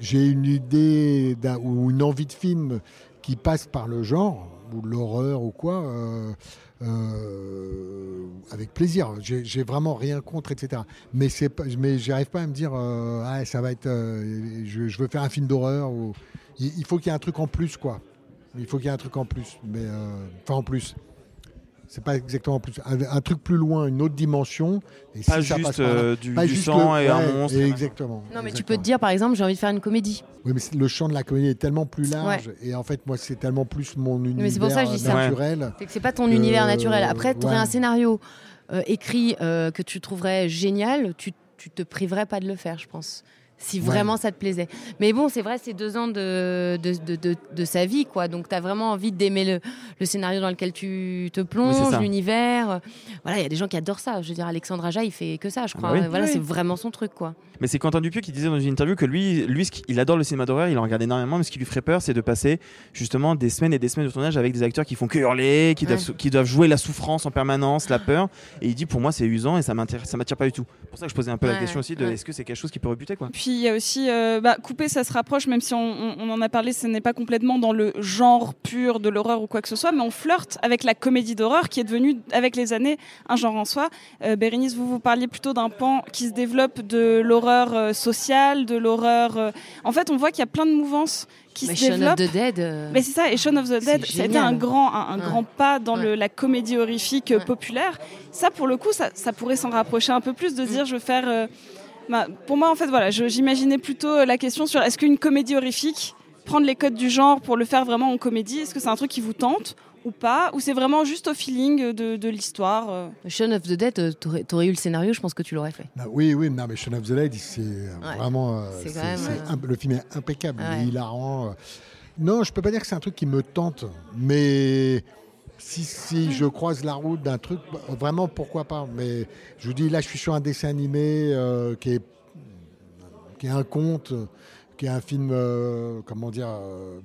Speaker 11: j'ai une idée ou une envie de film qui passe par le genre ou l'horreur ou quoi. Euh, euh, avec plaisir. J'ai vraiment rien contre, etc. Mais c'est mais j'arrive pas à me dire, ah, ça va être, je, je, veux faire un film d'horreur. Ou... Il, il faut qu'il y ait un truc en plus, quoi. Il faut qu'il y ait un truc en plus, mais euh, enfin en plus c'est pas exactement plus un, un, truc plus loin, une autre dimension.
Speaker 10: Et pas si juste euh, du,
Speaker 11: pas
Speaker 10: du
Speaker 11: juste
Speaker 10: sang
Speaker 11: le,
Speaker 10: et
Speaker 11: ouais,
Speaker 10: un monstre.
Speaker 11: Et exactement.
Speaker 12: Non, mais
Speaker 11: exactement.
Speaker 12: tu peux te dire, par exemple, j'ai envie de faire une comédie.
Speaker 11: Oui, mais le champ de la comédie est tellement plus large. Ouais. Et en fait, moi, c'est tellement plus mon univers
Speaker 12: mais c'est pour ça que je dis
Speaker 11: naturel.
Speaker 12: C'est que c'est pas ton que... univers naturel. Après, tu aurais un scénario euh, écrit euh, que tu trouverais génial, tu, tu te priverais pas de le faire, je pense si vraiment ouais. ça te plaisait. Mais bon, c'est vrai, c'est deux ans de, de, de, de, de sa vie, quoi. Donc, tu as vraiment envie d'aimer le, le, scénario dans lequel tu te plonges, oui, l'univers. Voilà, il y a des gens qui adorent ça. Je veux dire, Alexandre Aja, il fait que ça, je crois. Ah bah oui. Voilà, oui. c'est vraiment son truc, quoi.
Speaker 10: Mais c'est Quentin Dupieux qui disait dans une interview que lui, lui il adore le cinéma d'horreur, il en regarde énormément, mais ce qui lui ferait peur, c'est de passer justement des semaines et des semaines de tournage avec des acteurs qui font que hurler, qui, ouais. doivent, qui doivent jouer la souffrance en permanence, la peur. Et il dit, pour moi, c'est usant et ça m'attire pas du tout. C'est pour ça que je posais un peu la question aussi de est-ce que c'est quelque chose qui peut rebuter, quoi.
Speaker 3: Puis il y a aussi. Euh bah, couper, ça se rapproche, même si on, on, on en a parlé, ce n'est pas complètement dans le genre pur de l'horreur ou quoi que ce soit, mais on flirte avec la comédie d'horreur qui est devenue, avec les années, un genre en soi. Euh, Bérénice, vous vous parliez plutôt d'un pan qui se développe de l'horreur euh, sociale, de l'horreur. Euh... En fait, on voit qu'il y a plein de mouvances qui
Speaker 12: mais
Speaker 3: se
Speaker 12: Shaun
Speaker 3: développent.
Speaker 12: of the Dead.
Speaker 3: Euh... Mais c'est ça, et Shaun of the Dead, ça a été un grand, un, un ouais. grand pas dans ouais. le, la comédie horrifique ouais. populaire. Ça, pour le coup, ça, ça pourrait s'en rapprocher un peu plus de se dire, je veux faire euh, bah, pour moi, en fait, voilà, j'imaginais plutôt la question sur est-ce qu'une comédie horrifique, prendre les codes du genre pour le faire vraiment en comédie, est-ce que c'est un truc qui vous tente ou pas Ou c'est vraiment juste au feeling de, de l'histoire euh...
Speaker 12: Shaun of the Dead, euh, t'aurais, aurais eu le scénario, je pense que tu l'aurais fait.
Speaker 11: Bah, oui, oui, non, mais Shaun of the Dead, c'est ouais. vraiment. Euh,
Speaker 12: c'est même, euh...
Speaker 11: le film est impeccable, ouais. il est hilarant. euh. Non, je peux pas dire que c'est un truc qui me tente, mais si, si je croise la route d'un truc, vraiment pourquoi pas. Mais je vous dis, là, je suis sur un dessin animé euh, qui, est, qui est un conte, qui est un film, euh, comment dire. Euh,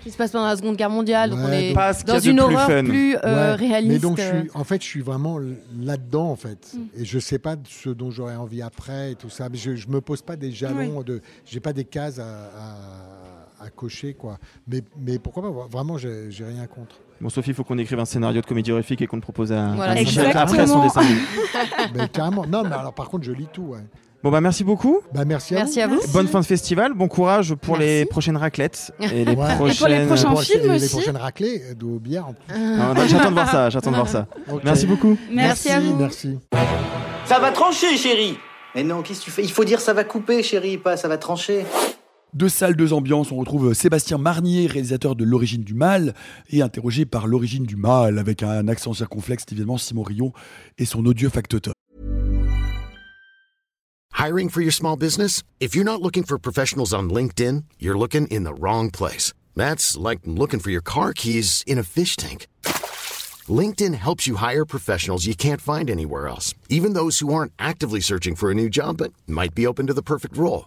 Speaker 12: qui se passe pendant la Seconde Guerre mondiale,
Speaker 11: ouais,
Speaker 12: donc on est
Speaker 11: donc,
Speaker 12: dans une horreur plus, plus euh,
Speaker 11: ouais,
Speaker 12: réaliste.
Speaker 11: Mais donc, je suis, en fait, je suis vraiment là-dedans, en fait. Mm. Et je sais pas ce dont j'aurais envie après et tout ça. Mais je, je me pose pas des jalons, oui. de, j'ai pas des cases à, à, à, cocher, quoi. Mais, mais pourquoi pas Vraiment, j'ai rien contre.
Speaker 10: Bon, Sophie, il faut qu'on écrive un scénario de comédie horrifique et qu'on le propose à,
Speaker 12: voilà,
Speaker 10: à après son dessin.
Speaker 11: mais carrément. Non, mais alors par contre, je lis tout. Ouais.
Speaker 10: Bon bah merci beaucoup.
Speaker 11: Bah merci à
Speaker 12: merci
Speaker 11: vous.
Speaker 12: À vous.
Speaker 10: Bonne fin de festival, bon courage pour merci. les prochaines raclettes et les
Speaker 11: ouais.
Speaker 10: prochaines
Speaker 3: et pour les prochains films
Speaker 11: les,
Speaker 3: aussi.
Speaker 11: les prochaines raclées de bière en plus.
Speaker 10: Ah, j'attends de voir ça, j'attends de voir ça. Okay. Merci beaucoup.
Speaker 12: Merci,
Speaker 11: merci
Speaker 12: à vous.
Speaker 11: Merci.
Speaker 13: Ça va trancher, chérie. Mais non, qu'est-ce que tu fais? Il faut dire ça va couper, chérie, pas ça va trancher.
Speaker 1: Deux salles, deux ambiances. On retrouve Sébastien Marnier, réalisateur de L'origine du mal, et interrogé par L'origine du mal, avec un accent circonflexe, évidemment, Simon Rion et son odieux factotum.
Speaker 14: Hiring for your small business? If you're not looking for professionals on LinkedIn, you're looking in the wrong place. That's like looking for your car keys in a fish tank. LinkedIn helps you hire professionals you can't find anywhere else, even those who aren't actively searching for a new job but might be open to the perfect role.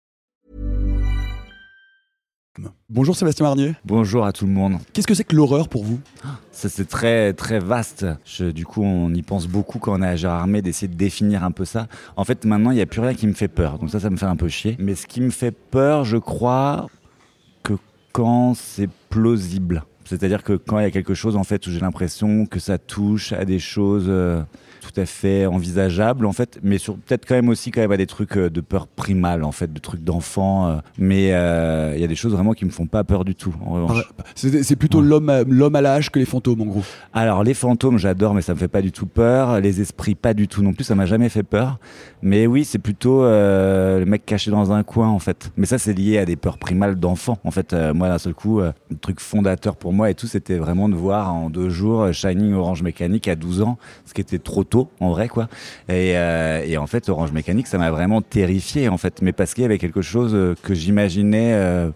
Speaker 1: Bonjour Sébastien Marnier.
Speaker 15: Bonjour à tout le monde.
Speaker 1: Qu'est-ce que c'est que l'horreur pour vous?
Speaker 15: Ça c'est très très vaste. Je, du coup on y pense beaucoup quand on est à Gérardmer d'essayer de définir un peu ça. En fait maintenant il n'y a plus rien qui me fait peur. Donc ça ça me fait un peu chier. Mais ce qui me fait peur je crois que quand c'est plausible. C'est-à-dire que quand il y a quelque chose en fait où j'ai l'impression que ça touche à des choses euh, tout à fait envisageables en fait, mais sur peut-être quand même aussi quand même à des trucs euh, de peur primale en fait, de trucs d'enfants. Euh, mais il euh, y a des choses vraiment qui me font pas peur du tout. En revanche,
Speaker 1: c'est plutôt ouais. l'homme l'homme à l'âge que les fantômes en gros.
Speaker 15: Alors les fantômes j'adore, mais ça me fait pas du tout peur. Les esprits pas du tout non plus, ça m'a jamais fait peur. Mais oui, c'est plutôt euh, le mec caché dans un coin en fait. Mais ça c'est lié à des peurs primales d'enfants en fait. moi d'un seul coup, le truc fondateur pour pour moi et tout, c'était vraiment de voir en deux jours Shining Orange Mécanique à 12 ans, ce qui était trop en vrai quoi. Et, euh, et en fait, Orange Mécanique, ça m'a vraiment terrifié en fait, mais parce qu'il y avait quelque chose que j'imaginais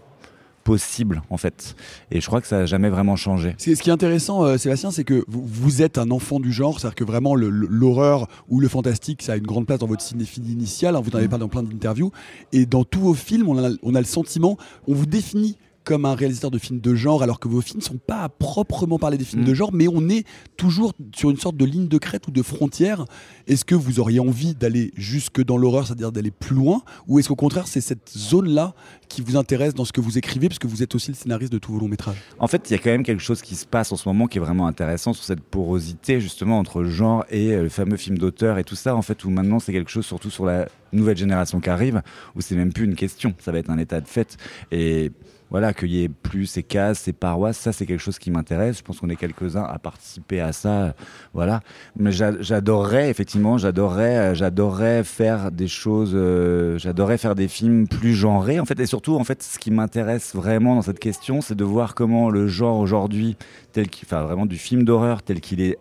Speaker 15: possible en fait. Et je crois que ça n'a jamais vraiment changé.
Speaker 1: Ce qui est intéressant, euh, Sébastien, c'est que vous, vous, êtes un enfant du genre, c'est-à-dire que vraiment l'horreur ou le fantastique, ça a une grande place dans votre cinéphilie initiale. Hein, vous en avez mm. parlé dans plein d'interviews. Et dans tous vos films, on a, on a le sentiment, on vous définit comme un réalisateur de films de genre, alors que vos films ne sont pas à proprement parler des films de mm. genre, mais on est toujours sur une sorte de ligne de crête ou de frontière. Est-ce que vous auriez envie d'aller jusque dans l'horreur, c'est-à-dire d'aller plus loin, ou est-ce qu'au contraire c'est cette zone-là qui vous intéresse dans ce que vous écrivez, puisque vous êtes aussi le scénariste de tous vos longs métrages?
Speaker 15: En fait, il y a quand même quelque chose qui se passe en ce moment qui est vraiment intéressant sur cette porosité justement entre genre et euh, le fameux film d'auteur et tout ça, en fait, où maintenant c'est quelque chose surtout sur la nouvelle génération qui arrive, où c'est même plus une question, ça va être un état de fait. Et voilà, qu'il y ait plus ces cases, ces paroisses, ça c'est quelque chose qui m'intéresse. Je pense qu'on est quelques-uns à participer à ça, voilà. Mais j'adorerais effectivement, j'adorerais, euh, j'adorerais faire des choses, euh, j'adorerais faire des films plus genrés en fait. Et surtout en fait, ce qui m'intéresse vraiment dans cette question, c'est de voir comment le genre aujourd'hui, tel qu'il, enfin vraiment du film d'horreur tel qu'il est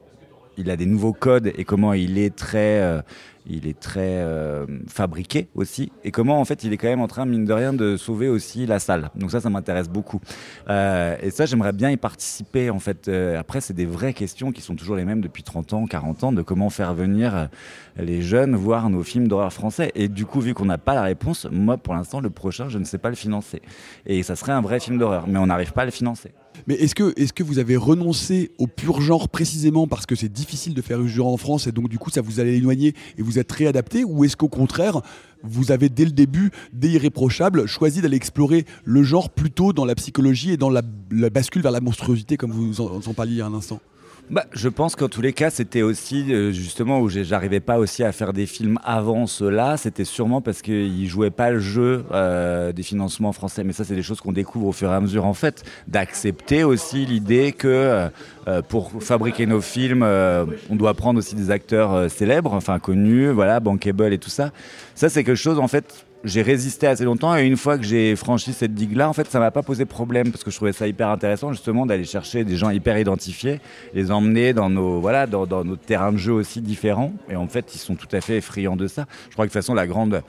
Speaker 15: il a des nouveaux codes et comment il est très, euh, il est très euh, fabriqué aussi. Et comment en fait il est quand même en train, mine de rien, de sauver aussi la salle. Donc ça, ça m'intéresse beaucoup. Euh, et ça, j'aimerais bien y participer en fait. après, c'est des vraies questions qui sont toujours les mêmes depuis 30 ans, 40 ans, de comment faire venir les jeunes voir nos films d'horreur français. Et du coup, vu qu'on n'a pas la réponse, moi pour l'instant, le prochain, je ne sais pas le financer. Et ça serait un vrai film d'horreur, mais on n'arrive pas à le financer.
Speaker 1: Mais est-ce que, est que vous avez renoncé au pur genre précisément parce que c'est difficile de faire du genre en France et donc du coup ça vous allait éloigner et vous êtes réadapté ou est-ce qu'au contraire vous avez dès le début, dès Irréprochable, choisi d'aller explorer le genre plutôt dans la psychologie et dans la, bascule vers la monstruosité comme vous en, en parliez il y un instant?
Speaker 15: Bah, je pense qu'en tous les cas, c'était aussi euh, justement où j'arrivais pas aussi à faire des films avant cela. C'était sûrement parce qu'ils jouaient pas le jeu euh, des financements français. Mais ça, c'est des choses qu'on découvre au fur et à mesure, en fait, d'accepter aussi l'idée que euh, pour fabriquer nos films, on doit prendre aussi des acteurs célèbres, enfin connus, voilà, bankable et tout ça. Ça, c'est quelque chose, en fait, j'ai résisté assez longtemps et une fois que j'ai franchi cette digue-là, en fait, ça m'a pas posé problème parce que je trouvais ça hyper intéressant justement d'aller chercher des gens hyper identifiés, les emmener dans nos voilà dans, dans nos terrains de jeu aussi différents et en fait, ils sont tout à fait friands de ça. Je crois que de toute façon, la grande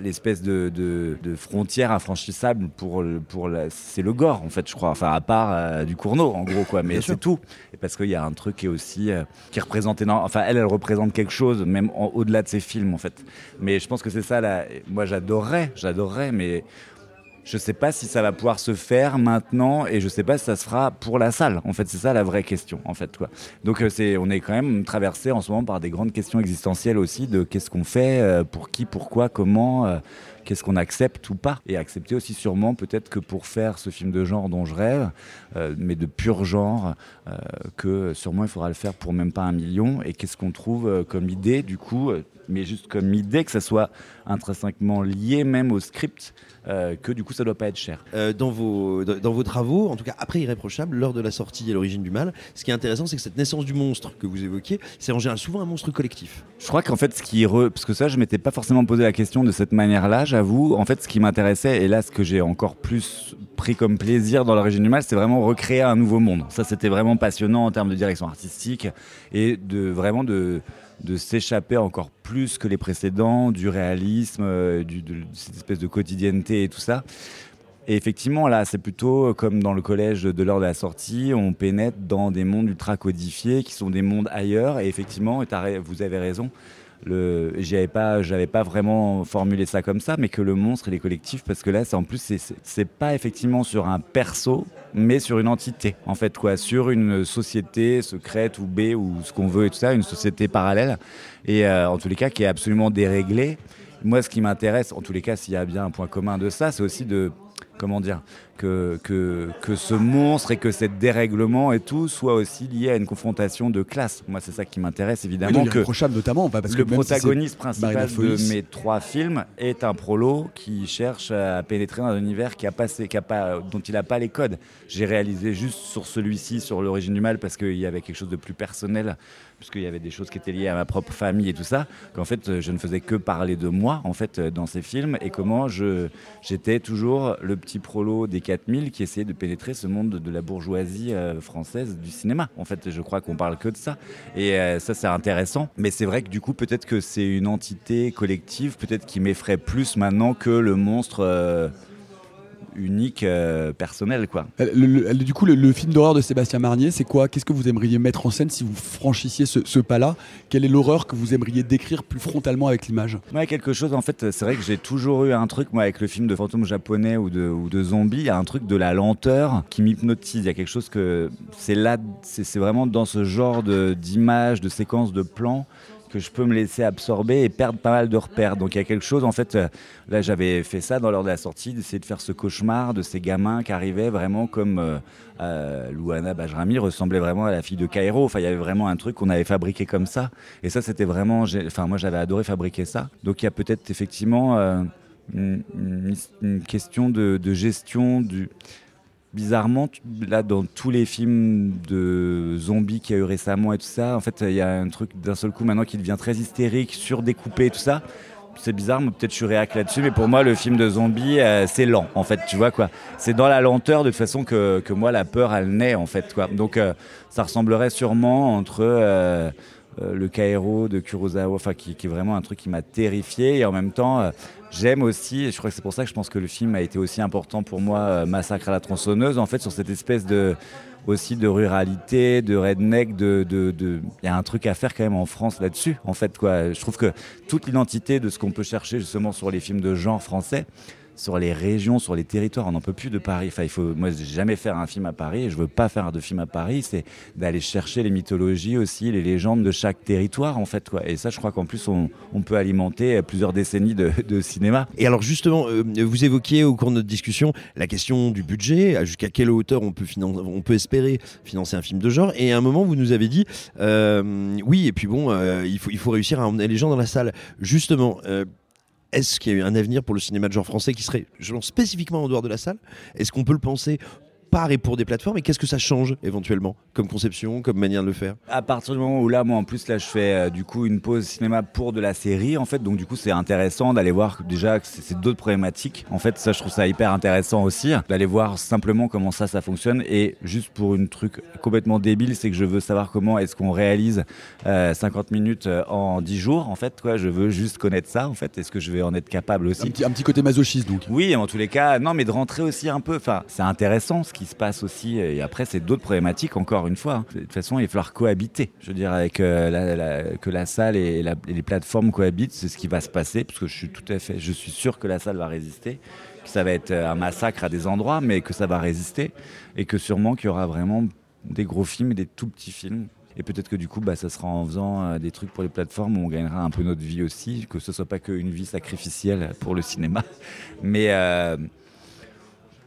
Speaker 15: l'espèce de, de, frontière infranchissable pour, pour c'est le gore en fait je crois. Enfin à part euh, du Cournot en gros quoi. Mais c'est tout. Et parce qu'il y a un truc qui est aussi euh, qui représente enfin elle elle représente quelque chose même au-delà de ses films en fait. Mais je pense que c'est ça là. Moi j'adorerais j'adorerais mais je sais pas si ça va pouvoir se faire maintenant et je sais pas si ça se fera pour la salle. En fait, c'est ça la vraie question, en fait, quoi. Donc, euh, on est quand même traversé en ce moment par des grandes questions existentielles aussi de qu'est-ce qu'on fait, euh, pour qui, pourquoi, comment. Euh, qu'est-ce qu'on accepte ou pas Et accepter aussi sûrement peut-être que pour faire ce film de genre dont je rêve, mais de pur genre, que sûrement il faudra le faire pour même pas un million. Et qu'est-ce qu'on trouve comme idée du coup mais juste comme idée que ça soit intrinsèquement lié même au script, euh, que du coup ça doit pas être cher.
Speaker 16: Euh, dans, vos, dans vos travaux, en tout cas après Irréprochable, lors de la sortie et l'origine du mal, ce qui est intéressant c'est que cette naissance du monstre que vous évoquiez, c'est en général souvent un monstre collectif.
Speaker 15: Je crois qu'en fait ce qui re... parce que ça je m'étais pas forcément posé la question de cette manière-là, j'avoue. En fait ce qui m'intéressait et là ce que j'ai encore plus pris comme plaisir dans l'origine du mal, c'est vraiment recréer un nouveau monde. Ça c'était vraiment passionnant en termes de direction artistique et de vraiment de de s'échapper encore plus que les précédents du réalisme, euh, de, cette espèce de quotidienneté et tout ça. Et effectivement, là, c'est plutôt comme dans le collège de l'heure de la sortie, on pénètre dans des mondes ultra codifiés qui sont des mondes ailleurs. Et effectivement, vous avez raison, j'avais pas j'avais pas vraiment formulé ça comme ça mais que le monstre et les collectifs parce que là c'est en plus c'est pas effectivement sur un perso mais sur une entité en fait quoi. Sur une société secrète ou B ou ce qu'on veut et tout ça une société parallèle. Et euh, en tous les cas qui est absolument déréglée. Moi ce qui m'intéresse en tous les cas s'il y a bien un point commun de ça c'est aussi de comment dire, que, que, que, ce monstre et que ce dérèglement et tout soit aussi lié à une confrontation de classe. Moi, c'est ça qui m'intéresse évidemment.
Speaker 1: que notamment, parce
Speaker 15: le protagoniste principal de mes trois films est un prolo qui cherche à pénétrer dans un univers qui a passé, qui a pas, dont il n'a pas les codes. J'ai réalisé juste sur celui-ci, sur l'origine du mal, parce qu'il y avait quelque chose de plus personnel puisqu'il y avait des choses qui étaient liées à ma propre famille et tout ça, qu'en fait je ne faisais que parler de moi en fait dans ces films et comment j'étais toujours le petit prolo des 4000 qui essayait de pénétrer ce monde de, la bourgeoisie euh, française du cinéma. En fait, je crois qu'on parle que de ça. Et euh, ça, c'est intéressant. Mais c'est vrai que du coup, peut-être que c'est une entité collective, peut-être qui m'effraie plus maintenant que le monstre unique, euh, personnel. Quoi.
Speaker 1: Du coup, le, film d'horreur de Sébastien Marnier, c'est quoi? Qu'est-ce que vous aimeriez mettre en scène si vous franchissiez ce, pas-là? Quelle est l'horreur que vous aimeriez décrire plus frontalement avec l'image?
Speaker 15: Ouais, quelque chose, en fait, c'est vrai que j'ai toujours eu un truc, moi, avec le film de fantômes japonais ou de, ou de zombies, il y a un truc de la lenteur qui m'hypnotise. Il y a quelque chose que c'est là, c'est vraiment dans ce genre d'image, de, de séquences, de plans que je peux me laisser absorber et perdre pas mal de repères. Donc il y a quelque chose, en fait, euh, là j'avais fait ça dans l'heure de la sortie, d'essayer de faire ce cauchemar de ces gamins qui arrivaient vraiment comme euh, euh, Louana Bajrami ressemblait vraiment à la fille de Cairo. Enfin, il y avait vraiment un truc qu'on avait fabriqué comme ça. Et ça, c'était vraiment. Enfin, moi j'avais adoré fabriquer ça. Donc il y a peut-être effectivement une, question de gestion du bizarrement, là, dans tous les films de zombies qu'il y a eu récemment et tout ça, en fait, il y a un truc d'un seul coup maintenant qui devient très hystérique, surdécoupé, tout ça. C'est bizarre, peut-être je suis là-dessus, mais pour moi, le film de zombies, euh, c'est lent, en fait, tu vois quoi. C'est dans la lenteur, de toute façon, que, que, moi, la peur, elle naît, en fait, quoi. Donc, euh, ça ressemblerait sûrement entre. Euh, le Cairo de Kurosawa, enfin qui, est vraiment un truc qui m'a terrifié et en même temps J'aime aussi, et je crois que c'est pour ça que je pense que le film a été aussi important pour moi, euh, Massacre à la tronçonneuse, en fait, sur cette espèce de aussi de ruralité, de redneck, de... il y a un truc à faire quand même en France là-dessus, en fait, quoi. Je trouve que toute l'identité de ce qu'on peut chercher justement sur les films de genre français, sur les régions, sur les territoires. On n'en peut plus de Paris. Enfin, il faut, moi, jamais faire un film à Paris et je veux pas faire de film à Paris. C'est d'aller chercher les mythologies aussi, les légendes de chaque territoire, en fait. Et ça, je crois qu'en plus, on, peut alimenter plusieurs décennies de, cinéma.
Speaker 16: Et alors, justement, euh, vous évoquiez au cours de notre discussion la question du budget, jusqu'à quelle hauteur on peut, on peut espérer financer un film de genre. Et à un moment, vous nous avez dit, euh, oui, et puis bon, euh, il, faut, il faut réussir à emmener les gens dans la salle. Justement, est-ce qu'il y a eu un avenir pour le cinéma de genre français qui serait, je pense, spécifiquement en dehors de la salle? Est-ce qu'on peut le penser par et pour des plateformes? Et qu'est-ce que ça change éventuellement? Comme conception, comme manière de le faire?
Speaker 15: À partir du moment où là, moi en plus, là je fais euh, du coup une pause cinéma pour de la série en fait, donc du coup c'est intéressant d'aller voir déjà que c'est d'autres problématiques. En fait, ça je trouve ça hyper intéressant aussi, d'aller voir simplement comment ça, ça fonctionne et juste pour une truc complètement débile, c'est que je veux savoir comment est-ce qu'on réalise 50 euh, minutes euh, en 10 jours en fait, quoi. Je veux juste connaître ça en fait, est-ce que je vais en être capable aussi?
Speaker 1: Un petit, un petit côté masochiste donc.
Speaker 15: Oui, en tous les cas, non mais de rentrer aussi un peu, enfin c'est intéressant ce qui se passe aussi. Et après, c'est d'autres problématiques, encore une fois. De toute façon, il va falloir cohabiter. Je veux dire, avec euh, que la salle et, les plateformes cohabitent, c'est ce qui va se passer, parce que je suis tout à fait, je suis sûr que la salle va résister, que ça va être euh, un massacre à des endroits, mais que ça va résister, et que sûrement qu'il y aura vraiment des gros films et des tout petits films. Et peut-être que du coup, bah, ça sera en faisant euh, des trucs pour les plateformes où on gagnera un peu notre vie aussi, que ce soit pas qu'une vie sacrificielle pour le cinéma. Mais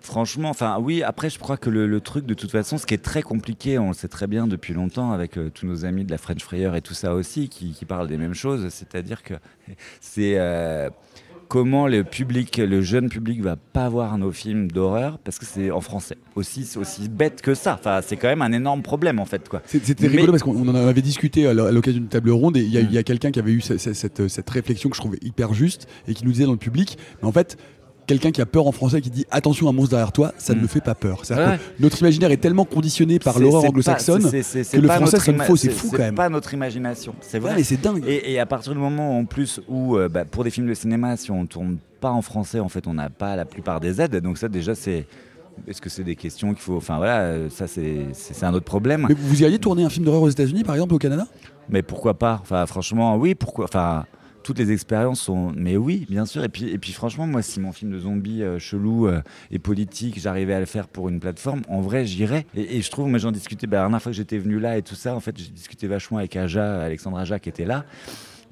Speaker 15: Franchement, enfin oui, après je crois que le, truc de toute façon, ce qui est très compliqué, on le sait très bien depuis longtemps avec euh, tous nos amis de la French Fryer et tout ça aussi, qui, parlent des mêmes choses, c'est-à-dire que c'est euh, comment le public, le jeune public va pas voir nos films d'horreur parce que c'est en français. Aussi, aussi bête que ça. Enfin, c'est quand même un énorme problème en fait. Quoi.
Speaker 1: C'était rigolo parce qu'on en avait discuté à l'occasion d'une table ronde et il y a, quelqu'un qui avait eu cette, cette, réflexion que je trouvais hyper juste et qui nous disait dans le public, mais en fait, quelqu'un qui a peur en français qui dit attention à un monstre derrière toi, ça ne me fait pas peur. notre imaginaire est tellement conditionné par l'horreur anglo-saxonne que le français sonne faux, c'est fou quand même.
Speaker 15: C'est pas notre imagination, c'est vrai.
Speaker 1: mais c'est dingue.
Speaker 15: Et, à partir du moment en plus où, euh, bah, pour des films de cinéma, si on tourne pas en français, en fait, on n'a pas la plupart des aides. Donc ça, déjà, c'est est-ce que c'est des questions qu'il faut. Enfin voilà, euh, ça c'est un autre problème.
Speaker 1: Mais vous iriez tourner un film d'horreur aux États-Unis, par exemple, au Canada?
Speaker 15: Mais pourquoi pas? Enfin, franchement, oui, pourquoi Enfin toutes les expériences sont. Mais oui, bien sûr. Et puis, et puis franchement, moi, si mon film de zombie euh, chelou euh, et politique, j'arrivais à le faire pour une plateforme, en vrai, j'irais. Et, je trouve, moi, j'en discutais. Bah, la dernière fois que j'étais venu là et tout ça, en fait, j'ai discuté vachement avec Aja, Alexandre Aja, qui était là.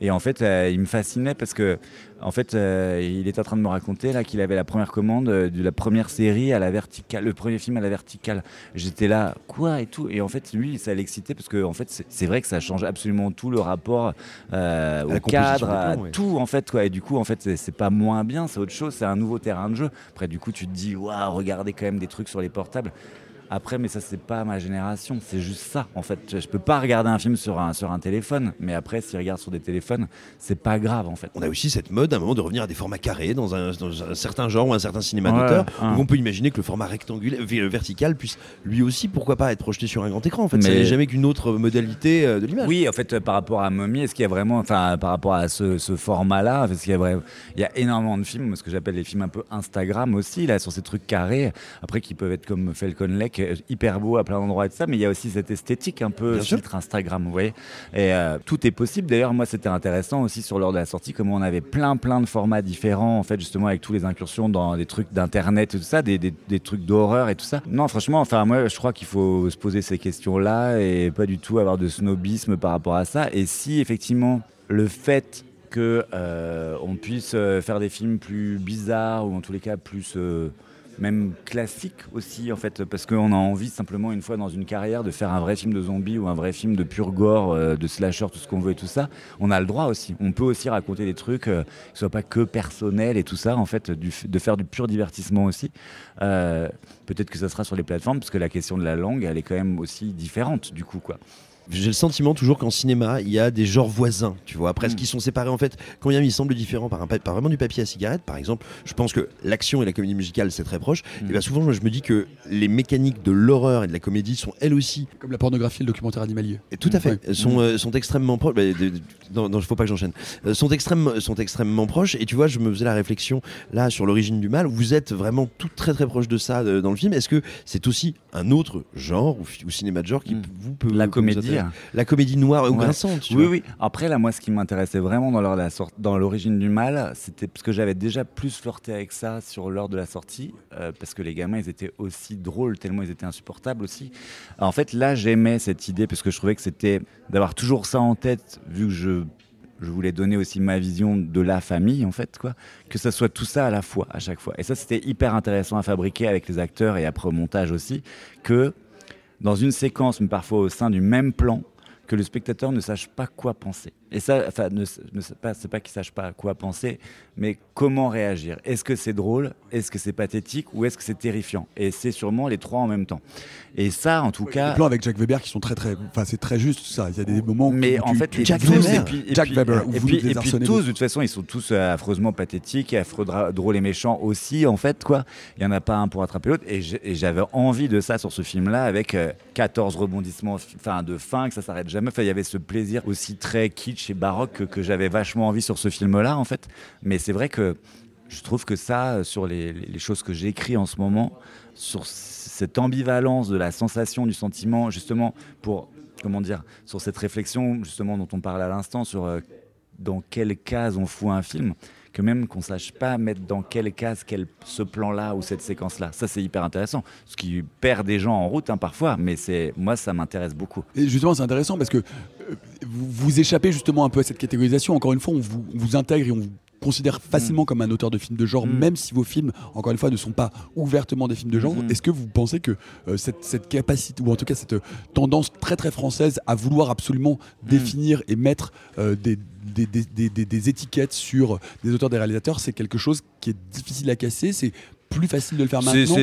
Speaker 15: Et en fait, euh, il me fascinait parce que, en fait, euh, il était en train de me raconter là qu'il avait la première commande euh, de la première série à la verticale, le premier film à la verticale. J'étais là, quoi et tout. Et en fait, lui, ça l'excitait parce que, en fait, c'est vrai que ça change absolument tout le rapport au cadre, à tout en fait. Quoi. Et du coup, en fait, c'est pas moins bien, c'est autre chose, c'est un nouveau terrain de jeu. Après, du coup, tu te dis, waouh, regardez quand même des trucs sur les portables Après, mais ça, c'est pas ma génération. C'est juste ça, en fait. Je peux pas regarder un film sur un, sur un téléphone. Mais après, s'ils regardent sur des téléphones, c'est pas grave, en fait.
Speaker 16: On a aussi cette mode, à un moment, de revenir à des formats carrés dans un, dans un certain genre ou un certain cinéma d'auteur. où on peut imaginer que le format rectangulaire, v- vertical puisse lui aussi, pourquoi pas, être projeté sur un grand écran. En fait, ça
Speaker 15: Mais-
Speaker 16: n'est jamais qu'une autre modalité euh, de l'image.
Speaker 15: Oui, en fait, euh, par rapport à Mommy, est-ce qu'il y a vraiment, enfin, par rapport à ce, ce format-là, parce qu'il y a vraiment, il y a énormément de films, ce que j'appelle les films un peu Instagram aussi, là, sur ces trucs carrés, après qui peuvent être comme Falcon Lake, hyper beau à plein d'endroits et tout ça, mais il y a aussi cette esthétique un peu filtre Instagram, vous voyez. Et euh, tout est possible. D'ailleurs, moi, c'était intéressant aussi sur l'heure de la sortie, comment on avait plein, plein de formats différents, en fait, justement, avec tous les incursions dans des trucs d'internet et tout ça, des, des, des trucs d'horreur et tout ça. Non, franchement, enfin, moi, je crois qu'il faut se poser ces questions-là et pas du tout avoir de snobisme par rapport à ça. Et si effectivement le fait que euh, on puisse euh, faire des films plus bizarres ou en tous les cas plus euh, même classiques aussi en fait parce qu'on a envie simplement une fois dans une carrière de faire un vrai film de zombie ou un vrai film de pur gore euh, de slasher tout ce qu'on veut et tout ça. On a le droit aussi. On peut aussi raconter des trucs euh, qui soient pas que personnels et tout ça en fait de faire du pur divertissement aussi. Euh, peut-être que ça sera sur les plateformes parce que la question de la langue elle est quand même aussi différente du coup quoi
Speaker 16: J'ai le sentiment toujours qu'en cinéma, il y a des genres voisins, tu vois, presque qui sont séparés en fait. Quand bien ils semblent différents par, un, pa- par vraiment du papier à cigarette, par exemple, je pense que l'action et la comédie musicale c'est très proche. Et bien souvent, moi, je me dis que les mécaniques de l'horreur et de la comédie sont elles aussi
Speaker 1: Comme la pornographie et le documentaire animalier.
Speaker 16: Et tout à fait.
Speaker 1: Ouais.
Speaker 16: Sont, euh, sont extrêmement proches. Bah, de- non, non, faut pas que j'enchaîne. Euh, sont, extrêmement, sont extrêmement proches. Et tu vois, je me faisais la réflexion là sur l'origine du mal. Vous êtes vraiment tout très très proche de ça euh, dans le film. Est-ce que c'est aussi un autre genre ou, cinéma de genre qui vous peut
Speaker 15: La comédie,
Speaker 16: La comédie noire ou
Speaker 15: Ouais.
Speaker 16: grinçante. tu
Speaker 15: Oui,
Speaker 16: vois.
Speaker 15: oui. Après, là, moi, ce qui m'intéressait vraiment dans la sorte, dans l'origine du mal, c'était parce que j'avais déjà plus flirté avec ça sur l'heure de la sortie, euh, parce que les gamins, ils étaient aussi drôles, tellement ils étaient insupportables aussi. En fait, là, j'aimais cette idée, parce que je trouvais que c'était d'avoir toujours ça en tête, vu que je je voulais donner aussi ma vision de la famille, en fait, quoi. Que ça soit tout ça à la fois, à chaque fois. Et ça, c'était hyper intéressant à fabriquer avec les acteurs et après au montage aussi, que dans une séquence, mais parfois au sein du même plan, que le spectateur ne sache pas quoi penser. Et ça, enfin, ne, ne pas, c'est pas qu'il sache pas quoi penser, mais comment réagir. Est-ce que c'est drôle? Est-ce que c'est pathétique? Ou est-ce que c'est terrifiant? Et c'est sûrement les trois en même temps. Et ça, en tout cas.
Speaker 1: Les plans avec Jack Weber qui sont très très, enfin c'est très juste ça. Il y a des moments.
Speaker 15: Mais
Speaker 1: où
Speaker 15: en
Speaker 1: tu-
Speaker 15: fait,
Speaker 1: tu- Jack
Speaker 15: tous,
Speaker 1: Weber,
Speaker 15: et puis, et
Speaker 1: Jack Weber,
Speaker 15: et puis, et puis tous, de toute façon, ils sont tous euh, affreusement pathétiques et affreux drôles et méchants aussi, en fait, quoi. Il y en a pas un pour attraper l'autre. Et j'avais envie de ça sur ce film-là, avec euh, 14 rebondissements, enfin, de fin, que ça s'arrête jamais. Enfin, il y avait ce plaisir aussi très kitsch et baroque que, j'avais vachement envie sur ce film-là, en fait. Mais c'est vrai que je trouve que ça, sur les, choses que j'écris en ce moment, sur cette ambivalence de la sensation, du sentiment, justement, pour, comment dire, sur cette réflexion, justement, dont on parlait à l'instant, sur euh, dans quelle case on fout un film, que même qu'on sache pas mettre dans quelle case quel, ce plan-là ou cette séquence-là. Ça, c'est hyper intéressant. Ce qui perd des gens en route, hein, parfois, mais c'est moi, ça m'intéresse beaucoup.
Speaker 1: Et justement, c'est intéressant parce que euh, vous, vous échappez justement un peu à cette catégorisation. Encore une fois, on vous, on vous intègre et on vous considère facilement comme un auteur de films de genre, même si vos films, encore une fois, ne sont pas ouvertement des films de genre.
Speaker 15: Mhm.
Speaker 1: Est-ce que vous pensez que euh, cette, cette capacité, ou en tout cas cette euh, tendance très très française à vouloir absolument définir et mettre euh, des, des, des- des- des- des étiquettes sur des auteurs, des réalisateurs, c'est quelque chose qui est difficile à casser C'est plus facile de le faire maintenant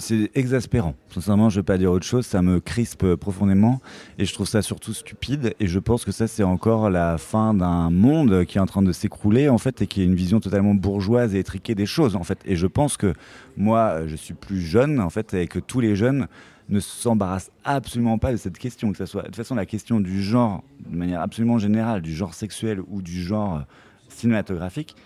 Speaker 15: C'est exaspérant. Sincèrement, je vais pas dire autre chose. Ça me crispe profondément et je trouve ça surtout stupide. Et je pense que ça, c'est encore la fin d'un monde qui est en train de s'écrouler en fait et qui est une vision totalement bourgeoise et étriquée des choses en fait. Et je pense que moi, je suis plus jeune en fait et que tous les jeunes ne s'embarrassent absolument pas de cette question. Que ça soit de toute façon la question du genre de manière absolument générale, du genre sexuel ou du genre euh, cinématographique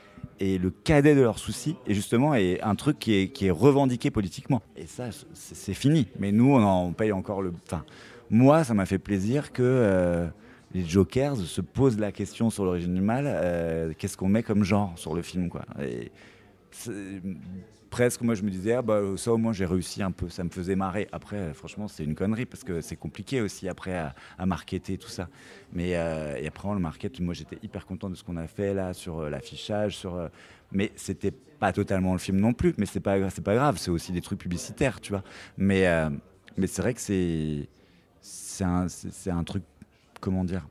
Speaker 15: et le cadet de leurs soucis et justement est un truc qui est, est revendiqué politiquement et ça c'est fini mais nous on en paye encore le enfin moi ça m'a fait plaisir que euh, les Jokers se posent la question sur l'origine du mal euh, qu'est-ce qu'on met comme genre sur le film quoi presque moi je me disais ah bah ça au moins j'ai réussi un peu ça me faisait marrer. Après euh, franchement c'est une connerie parce que c'est compliqué aussi après à, à marketer tout ça. Mais euh, et après on le market moi j'étais hyper content de ce qu'on a fait là sur euh, l'affichage sur euh, mais c'était pas totalement le film non plus. Mais c'est pas pas grave c'est aussi des trucs publicitaires tu vois. Mais mais c'est vrai que c'est un un truc comment dire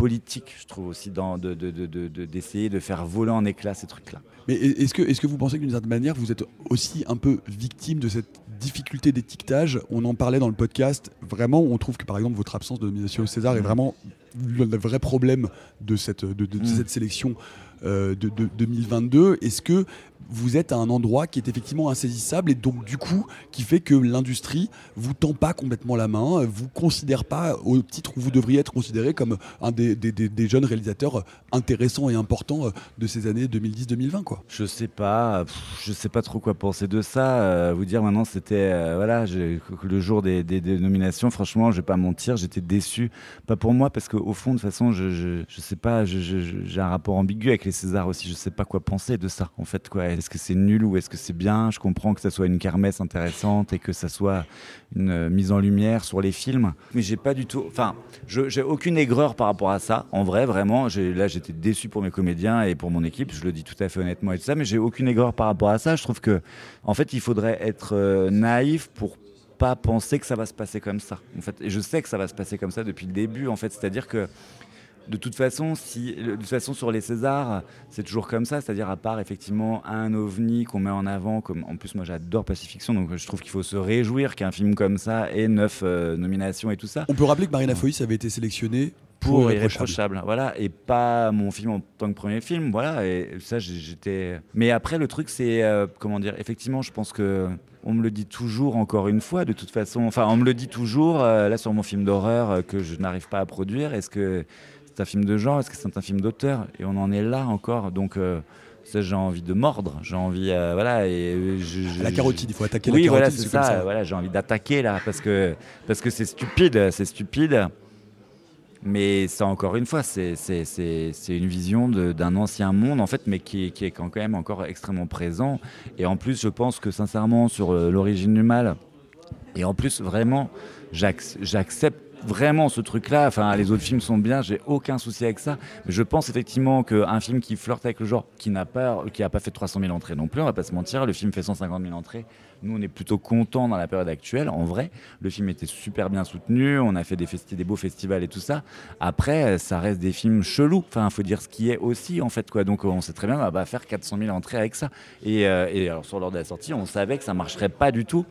Speaker 15: politique je trouve aussi dans de de- de- de- de- d'essayer de faire voler en éclats ces trucs là
Speaker 1: Mais est-ce que, est que vous pensez que d'une certaine manière, vous êtes aussi un peu victime de cette difficulté d'étiquetage? On en parlait dans le podcast. Vraiment, on trouve que par exemple votre absence de nomination au César est vraiment le, le vrai problème de cette, de, de- de cette sélection euh, de, de 2022. Est-ce que vous êtes à un endroit qui est effectivement insaisissable et donc du coup qui fait que l'industrie vous tend pas complètement la main, vous considère pas au titre où vous devriez être considéré comme un des, des- jeunes réalisateurs intéressants et importants euh, de ces années 2010-2020 quoi.
Speaker 15: Je sais pas, je sais pas trop quoi penser de ça. euh, vous dire maintenant, c'était euh, voilà, le jour des, nominations. Franchement, je vais pas mentir, j'étais déçu. Pas pour moi, parce qu'au fond, de toute façon, je, je, je sais pas, j'ai un rapport ambigu avec les Césars aussi. Je sais pas quoi penser de ça. En fait, quoi, est-ce que c'est nul ou est-ce que c'est bien? Je comprends que ça soit une kermesse intéressante et que ça soit une euh, mise en lumière sur les films, mais j'ai pas du tout. Enfin, j'ai aucune aigreur par rapport à ça. En vrai, vraiment, là, j'étais déçu pour mes comédiens et pour mon équipe. Je le dis tout à fait honnêtement et tout ça, mais j'ai aucune aigreur par rapport à ça. Je trouve que, en fait, il faudrait être euh, naïf pour pas penser que ça va se passer comme ça. En fait, et je sais que ça va se passer comme ça depuis le début. En fait, c'est-à-dire que de toute façon, si, de toute façon, sur les Césars, c'est toujours comme ça. C'est-à-dire, à part effectivement un ovni qu'on met en avant, comme en plus, moi j'adore Pacifiction, donc je trouve qu'il faut se réjouir qu'un film comme ça ait neuf euh, nominations et tout ça.
Speaker 1: On peut rappeler que Marina Foïs avait été sélectionnée
Speaker 15: Pour
Speaker 1: pour
Speaker 15: Irréprochable, voilà, et pas mon film en tant que premier film, voilà, et ça j'étais. Mais après le truc c'est euh, comment dire, effectivement, je pense que on me le dit toujours encore une fois, de toute façon, enfin on me le dit toujours euh, là sur mon film d'horreur que je n'arrive pas à produire. Est-ce que c'est un film de genre, est-ce que c'est un film d'auteur? Et on en est là encore, donc. euh, ça, j'ai envie de mordre, j'ai envie, euh, voilà, et euh, je, je-
Speaker 1: La carotide, il faut attaquer la
Speaker 15: oui, voilà,
Speaker 1: carotide,
Speaker 15: c'est
Speaker 1: c'est comme
Speaker 15: ça,
Speaker 1: ça.
Speaker 15: voilà, j'ai envie d'attaquer là, parce que parce que c'est stupide, c'est stupide. Mais ça, encore une fois, c'est c'est- c'est- c'est une vision d'un ancien monde, en fait, mais qui, est- qui est quand même encore extrêmement présent. Et en plus, je pense que sincèrement, sur euh, l'origine du mal, et en plus, vraiment, j'ac- j'accepte vraiment ce truc-là. Enfin, les autres films sont bien, j'ai aucun souci avec ça. Mais je pense effectivement qu'un film qui flirte avec le genre, qui n'a pas, qui pas fait 300 000 entrées non plus, on va pas se mentir, le film fait 150 000 entrées. Nous, on est plutôt contents dans la période actuelle. En vrai, le film était super bien soutenu. On a fait des, des beaux festivals et tout ça. Après, ça reste des films chelous. Enfin, faut dire ce qui est aussi, en fait. Quoi. Donc, on sait très bien qu'on va faire 400 000 entrées avec ça. Et, euh, et alors, sur l'ordre de la sortie, on savait que ça marcherait pas du tout.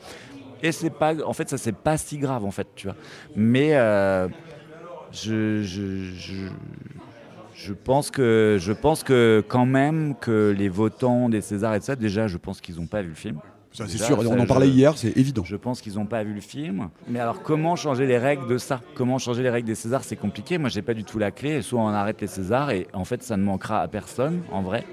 Speaker 15: Et c'est pas, en fait, ça c'est pas si grave, en fait, tu vois. Mais euh, je, je, je, je pense que, je pense que quand même que les votants des Césars et tout ça, déjà, je pense qu'ils n'ont pas vu le film.
Speaker 1: Ça, c'est sûr, on en
Speaker 15: je-
Speaker 1: parlait hier, c'est évident.
Speaker 15: Je pense qu'ils n'ont pas vu le film. Mais alors, comment changer les règles de ça? Comment changer les règles des Césars? C'est compliqué. Moi, j'ai pas du tout la clé. Soit on arrête les Césars et en fait, ça ne manquera à personne, en vrai.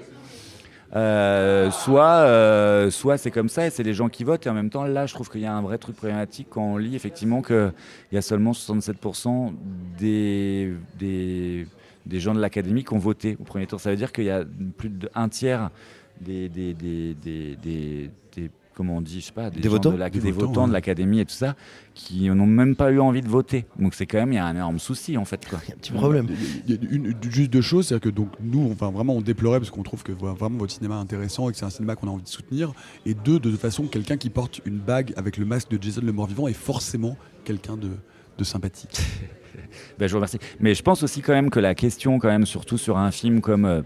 Speaker 15: Euh, soit euh, soit c'est comme ça et c'est les gens qui votent. Et en même temps là je trouve qu'il y a un vrai truc problématique quand on lit effectivement qu'il y a seulement 67% des, des, gens de l'académie qui ont voté au premier tour. Ça veut dire qu'il y a plus d'un tiers des- comment on dit, je sais pas, des,
Speaker 16: votants
Speaker 15: de la-
Speaker 16: Des
Speaker 15: des
Speaker 16: votants,
Speaker 15: votants
Speaker 16: ouais.
Speaker 15: de l'académie et tout ça, qui n'ont même pas eu envie de voter. Donc c'est quand même, il y a un énorme souci en fait. Quoi.
Speaker 16: petit problème.
Speaker 1: Il y a une, une- juste deux choses, c'est-à-dire que donc nous, enfin vraiment, on déplorait parce qu'on trouve que voilà, vraiment votre cinéma est intéressant et que c'est un cinéma qu'on a envie de soutenir. Et deux, de toute façon, quelqu'un qui porte une bague avec le masque de Jason le mort-vivant est forcément quelqu'un de, de sympathique.
Speaker 15: Ben, je vous remercie. Mais je pense aussi quand même que la question, quand même, surtout sur un film comme euh,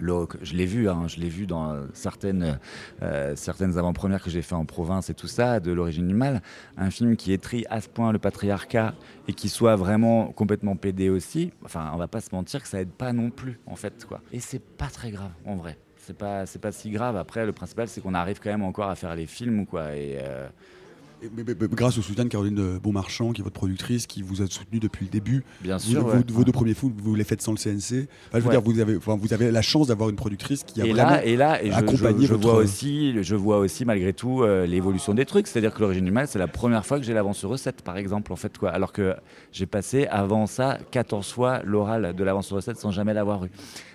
Speaker 15: je l'ai vu, hein, je l'ai vu dans certaines, euh, certaines avant-premières que j'ai fait en province et tout ça, de l'origine mal, un film qui étrie à ce point le patriarcat et qui soit vraiment complètement pédé aussi, enfin, on va pas se mentir que ça aide pas non plus, en fait, quoi. Et c'est pas très grave, en vrai. C'est pas, pas si grave. Après, le principal, c'est qu'on arrive quand même encore à faire les films, quoi. Et, euh,
Speaker 1: Et- mais- mais- grâce au soutien de Caroline Beaumarchand, qui est votre productrice, qui vous a soutenu depuis le début.
Speaker 15: Bien
Speaker 1: Vous-
Speaker 15: sûr,
Speaker 1: Vos,
Speaker 15: ouais.
Speaker 1: vos deux premiers films, vous les faites sans le CNC. Enfin, je veux
Speaker 15: Ouais.
Speaker 1: dire, vous avez, enfin, vous avez la chance d'avoir une productrice qui a
Speaker 15: et là, et là, et je,
Speaker 1: accompagné
Speaker 15: je, je
Speaker 1: votre.
Speaker 15: vois aussi, je vois aussi malgré tout euh, l'évolution des trucs. C'est-à-dire que l'origine du mal, c'est la première fois que j'ai l'avance sur recette, par exemple, en fait, quoi. Alors que j'ai passé avant ça 14 fois l'oral de l'avance sur recette sans jamais l'avoir eu.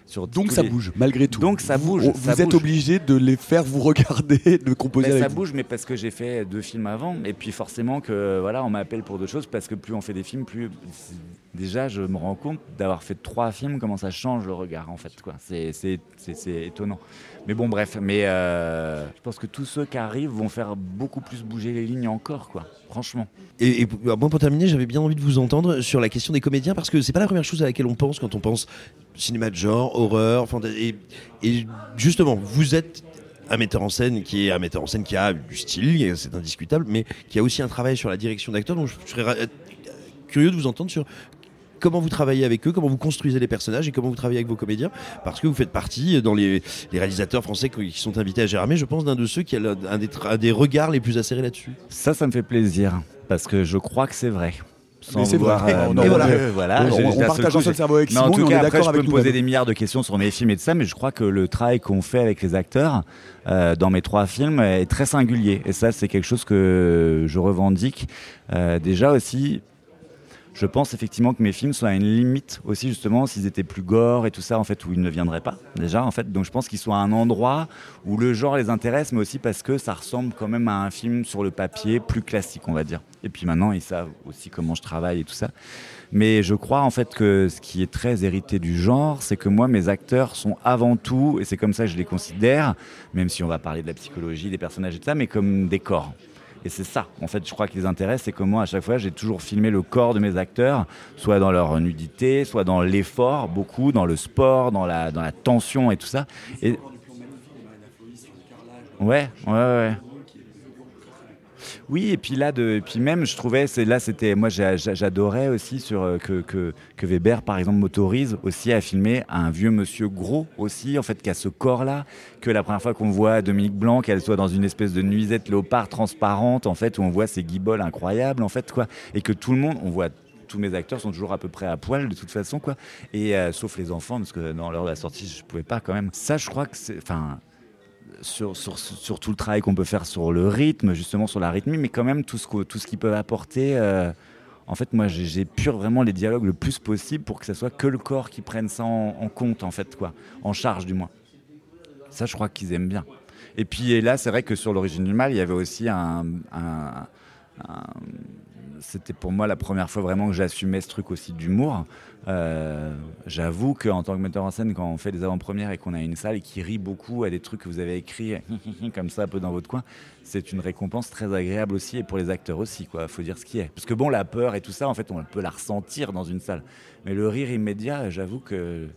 Speaker 15: Sur
Speaker 1: Donc ça
Speaker 15: les-
Speaker 1: bouge, malgré tout.
Speaker 15: Donc ça
Speaker 1: Vous-
Speaker 15: bouge.
Speaker 1: Vous,
Speaker 15: ça
Speaker 1: êtes
Speaker 15: bouge.
Speaker 1: obligé de les faire vous regarder, de composer
Speaker 15: Ben,
Speaker 1: avec
Speaker 15: ça
Speaker 1: vous.
Speaker 15: bouge, mais parce que j'ai fait deux films avant, et puis forcément que voilà, on m'appelle pour d'autres choses, parce que plus on fait des films, plus déjà je me rends compte d'avoir fait trois films, comment ça change le regard en fait, quoi. C'est c'est- c'est- c'est étonnant. Mais bon, bref, mais euh, je pense que tous ceux qui arrivent vont faire beaucoup plus bouger les lignes encore, quoi. Franchement.
Speaker 16: Et, et pour- moi, pour terminer, j'avais bien envie de vous entendre sur la question des comédiens parce que c'est pas la première chose à laquelle on pense quand on pense cinéma de genre, horreur, et, et justement, vous êtes un metteur en scène qui est un metteur en scène qui a du style, c'est indiscutable, mais qui a aussi un travail sur la direction d'acteur. Donc je serais ra- curieux de vous entendre sur comment vous travaillez avec eux, comment vous construisez les personnages et comment vous travaillez avec vos comédiens, parce que vous faites partie dans les, réalisateurs français qui sont invités à Gérardmer, je pense d'un de ceux qui a des, un des regards les plus acérés là-dessus.
Speaker 15: Ça, ça me fait plaisir parce que je crois que c'est vrai. Sans
Speaker 1: Mais c'est
Speaker 15: vouloir,
Speaker 1: vrai.
Speaker 15: euh,
Speaker 1: On-
Speaker 15: non, voilà. voilà,
Speaker 1: partage un seul cerveau avec
Speaker 15: Mais en
Speaker 1: Simon
Speaker 15: tout
Speaker 1: et on
Speaker 15: cas,
Speaker 1: est
Speaker 15: après,
Speaker 1: d'accord
Speaker 15: je peux
Speaker 1: avec
Speaker 15: me poser des milliards de questions sur mes films et tout ça, mais je crois que le travail qu'on fait avec les acteurs euh, dans mes trois films est très singulier. Et ça, c'est quelque chose que je revendique. Euh, déjà aussi, je pense effectivement que mes films sont à une limite aussi justement s'ils étaient plus gore et tout ça en fait où ils ne viendraient pas déjà en fait. Donc je pense qu'ils sont à un endroit où le genre les intéresse mais aussi parce que ça ressemble quand même à un film sur le papier plus classique on va dire. Et puis maintenant ils savent aussi comment je travaille et tout ça. Mais je crois en fait que ce qui est très hérité du genre c'est que moi mes acteurs sont avant tout et c'est comme ça que je les considère même si on va parler de la psychologie des personnages et tout ça mais comme des corps et c'est ça, en fait, je crois qui les intéresse, c'est que moi, à chaque fois, j'ai toujours filmé le corps de mes acteurs, soit dans leur nudité, soit dans l'effort, beaucoup, dans le sport, dans la, dans la tension et tout ça. Et... Ouais, ouais, ouais. Oui, et puis là, de, puis même, je trouvais, c'est là, c'était, moi, j'a- j'a- j'adorais aussi sur euh, que, que, que Weber, par exemple, m'autorise aussi à filmer un vieux monsieur gros aussi, en fait, qui a ce corps-là, que la première fois qu'on voit Dominique Blanc, qu'elle soit dans une espèce de nuisette léopard transparente, en fait, où on voit ses guiboles incroyables, en fait, quoi, et que tout le monde, on voit tous mes acteurs sont toujours à peu près à poil de toute façon quoi et euh, sauf les enfants parce que dans l'heure de la sortie je pouvais pas quand même. Ça je crois que c'est enfin sur, sur, sur tout le travail qu'on peut faire sur le rythme, justement sur la rythmie, mais quand même tout ce, tout ce qu'ils peuvent apporter. euh, en fait, moi, pur vraiment les dialogues le plus possible pour que ce soit que le corps qui prenne ça en, compte, en fait, quoi, en charge du moins. Ça, je crois qu'ils aiment bien. Et puis là, c'est vrai que sur l'origine du mal, il y avait aussi un- c'était pour moi la première fois vraiment que j'assumais ce truc aussi d'humour. Euh, J'avoue qu'en tant que metteur en scène, quand on fait des avant-premières et qu'on a une salle qui rit beaucoup à des trucs que vous avez écrits comme ça un peu dans votre coin, c'est une récompense très agréable aussi et pour les acteurs aussi, quoi. Faut dire ce qui est. Parce que bon, la peur et tout ça, en fait, on peut la ressentir dans une salle. Mais le rire immédiat, j'avoue que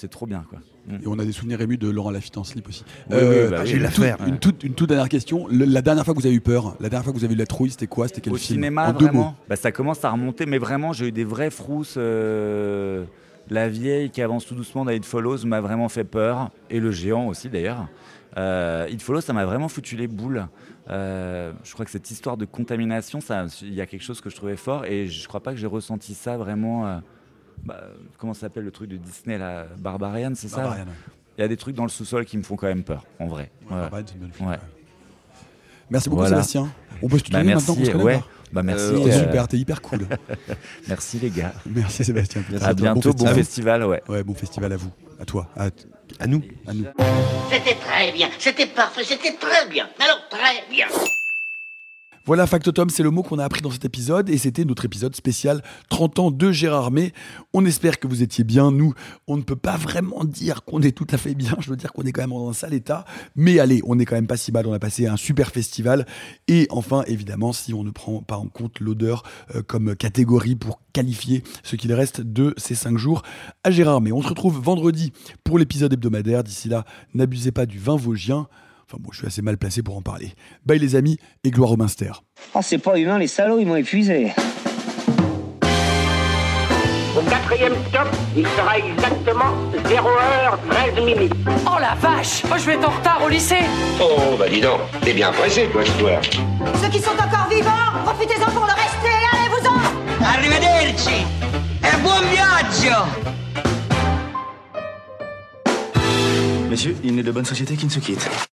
Speaker 15: c'est trop bien, quoi. Mm.
Speaker 1: Et on a des souvenirs émus de Laurent Lafitte en slip aussi.
Speaker 15: Oui, oui, bah oui,
Speaker 1: une,
Speaker 15: l'affaire,
Speaker 1: toute,
Speaker 15: ouais.
Speaker 1: une, toute, une toute dernière question. Le- la dernière fois que vous avez eu peur, la dernière fois que vous avez eu la trouille, c'était quoi? C'était quel
Speaker 15: Au
Speaker 1: film?
Speaker 15: cinéma,
Speaker 1: En deux
Speaker 15: vraiment?
Speaker 1: mots.
Speaker 15: bah, Ça commence à remonter, mais vraiment, j'ai eu des vraies frousses. euh, La vieille qui avance tout doucement dans It Follows m'a vraiment fait peur, et le géant aussi d'ailleurs. Euh, It Follows, ça m'a vraiment foutu les boules. Euh, je crois que cette histoire de contamination, ça- il y a quelque chose que je trouvais fort, et je crois pas que j'ai ressenti ça vraiment. Bah, comment ça s'appelle le truc de Disney, là Barbarian, c'est ça
Speaker 1: Barbarian, ouais.
Speaker 15: Il y a des trucs dans le sous-sol qui me font quand même peur, en vrai.
Speaker 1: Ouais, Barbarian, c'est une bonne film,
Speaker 15: Ouais.
Speaker 1: Merci beaucoup,
Speaker 15: Voilà.
Speaker 1: Sébastien. On peut se tutoyer
Speaker 15: Bah,
Speaker 1: maintenant qu'on se
Speaker 15: merci,
Speaker 1: connaît
Speaker 15: ouais. Bah, merci.
Speaker 1: Euh, T'es
Speaker 15: euh,
Speaker 1: super, t'es hyper cool.
Speaker 15: merci les gars.
Speaker 1: Merci Sébastien.
Speaker 15: À bientôt, bon festival, ouais.
Speaker 1: Ouais, bon festival à vous, à toi, à,
Speaker 16: à nous,
Speaker 1: à nous.
Speaker 9: C'était très bien, c'était parfait, c'était très bien. Alors très bien.
Speaker 1: Voilà, factotum, c'est le mot qu'on a appris dans cet épisode et c'était notre épisode spécial 30 ans de Gérard May. On espère que vous étiez bien. Nous, on ne peut pas vraiment dire qu'on est tout à fait bien. Je veux dire qu'on est quand même dans un sale état. Mais allez, on est quand même pas si mal. On a passé un super festival. Et enfin, évidemment, si on ne prend pas en compte l'odeur euh, comme catégorie pour qualifier ce qu'il reste de ces 5 jours à Gérard May. On se retrouve vendredi pour l'épisode hebdomadaire. D'ici là, n'abusez pas du vin vosgien. Enfin bon, je suis assez mal placé pour en parler. Bye les amis et gloire au Minster.
Speaker 17: Oh, c'est pas humain, les salauds, ils m'ont épuisé.
Speaker 4: Au quatrième stop, il sera exactement 0h13 minutes.
Speaker 18: Oh la vache Oh, Je vais être en retard au lycée
Speaker 6: Oh, bah dis donc, t'es bien pressé, toi, ce soir.
Speaker 19: Ceux qui sont encore vivants, profitez-en pour le rester, allez-vous-en
Speaker 9: Arrivederci. E buon viaggio.
Speaker 20: Messieurs, il n'est de bonne société qui ne se quitte.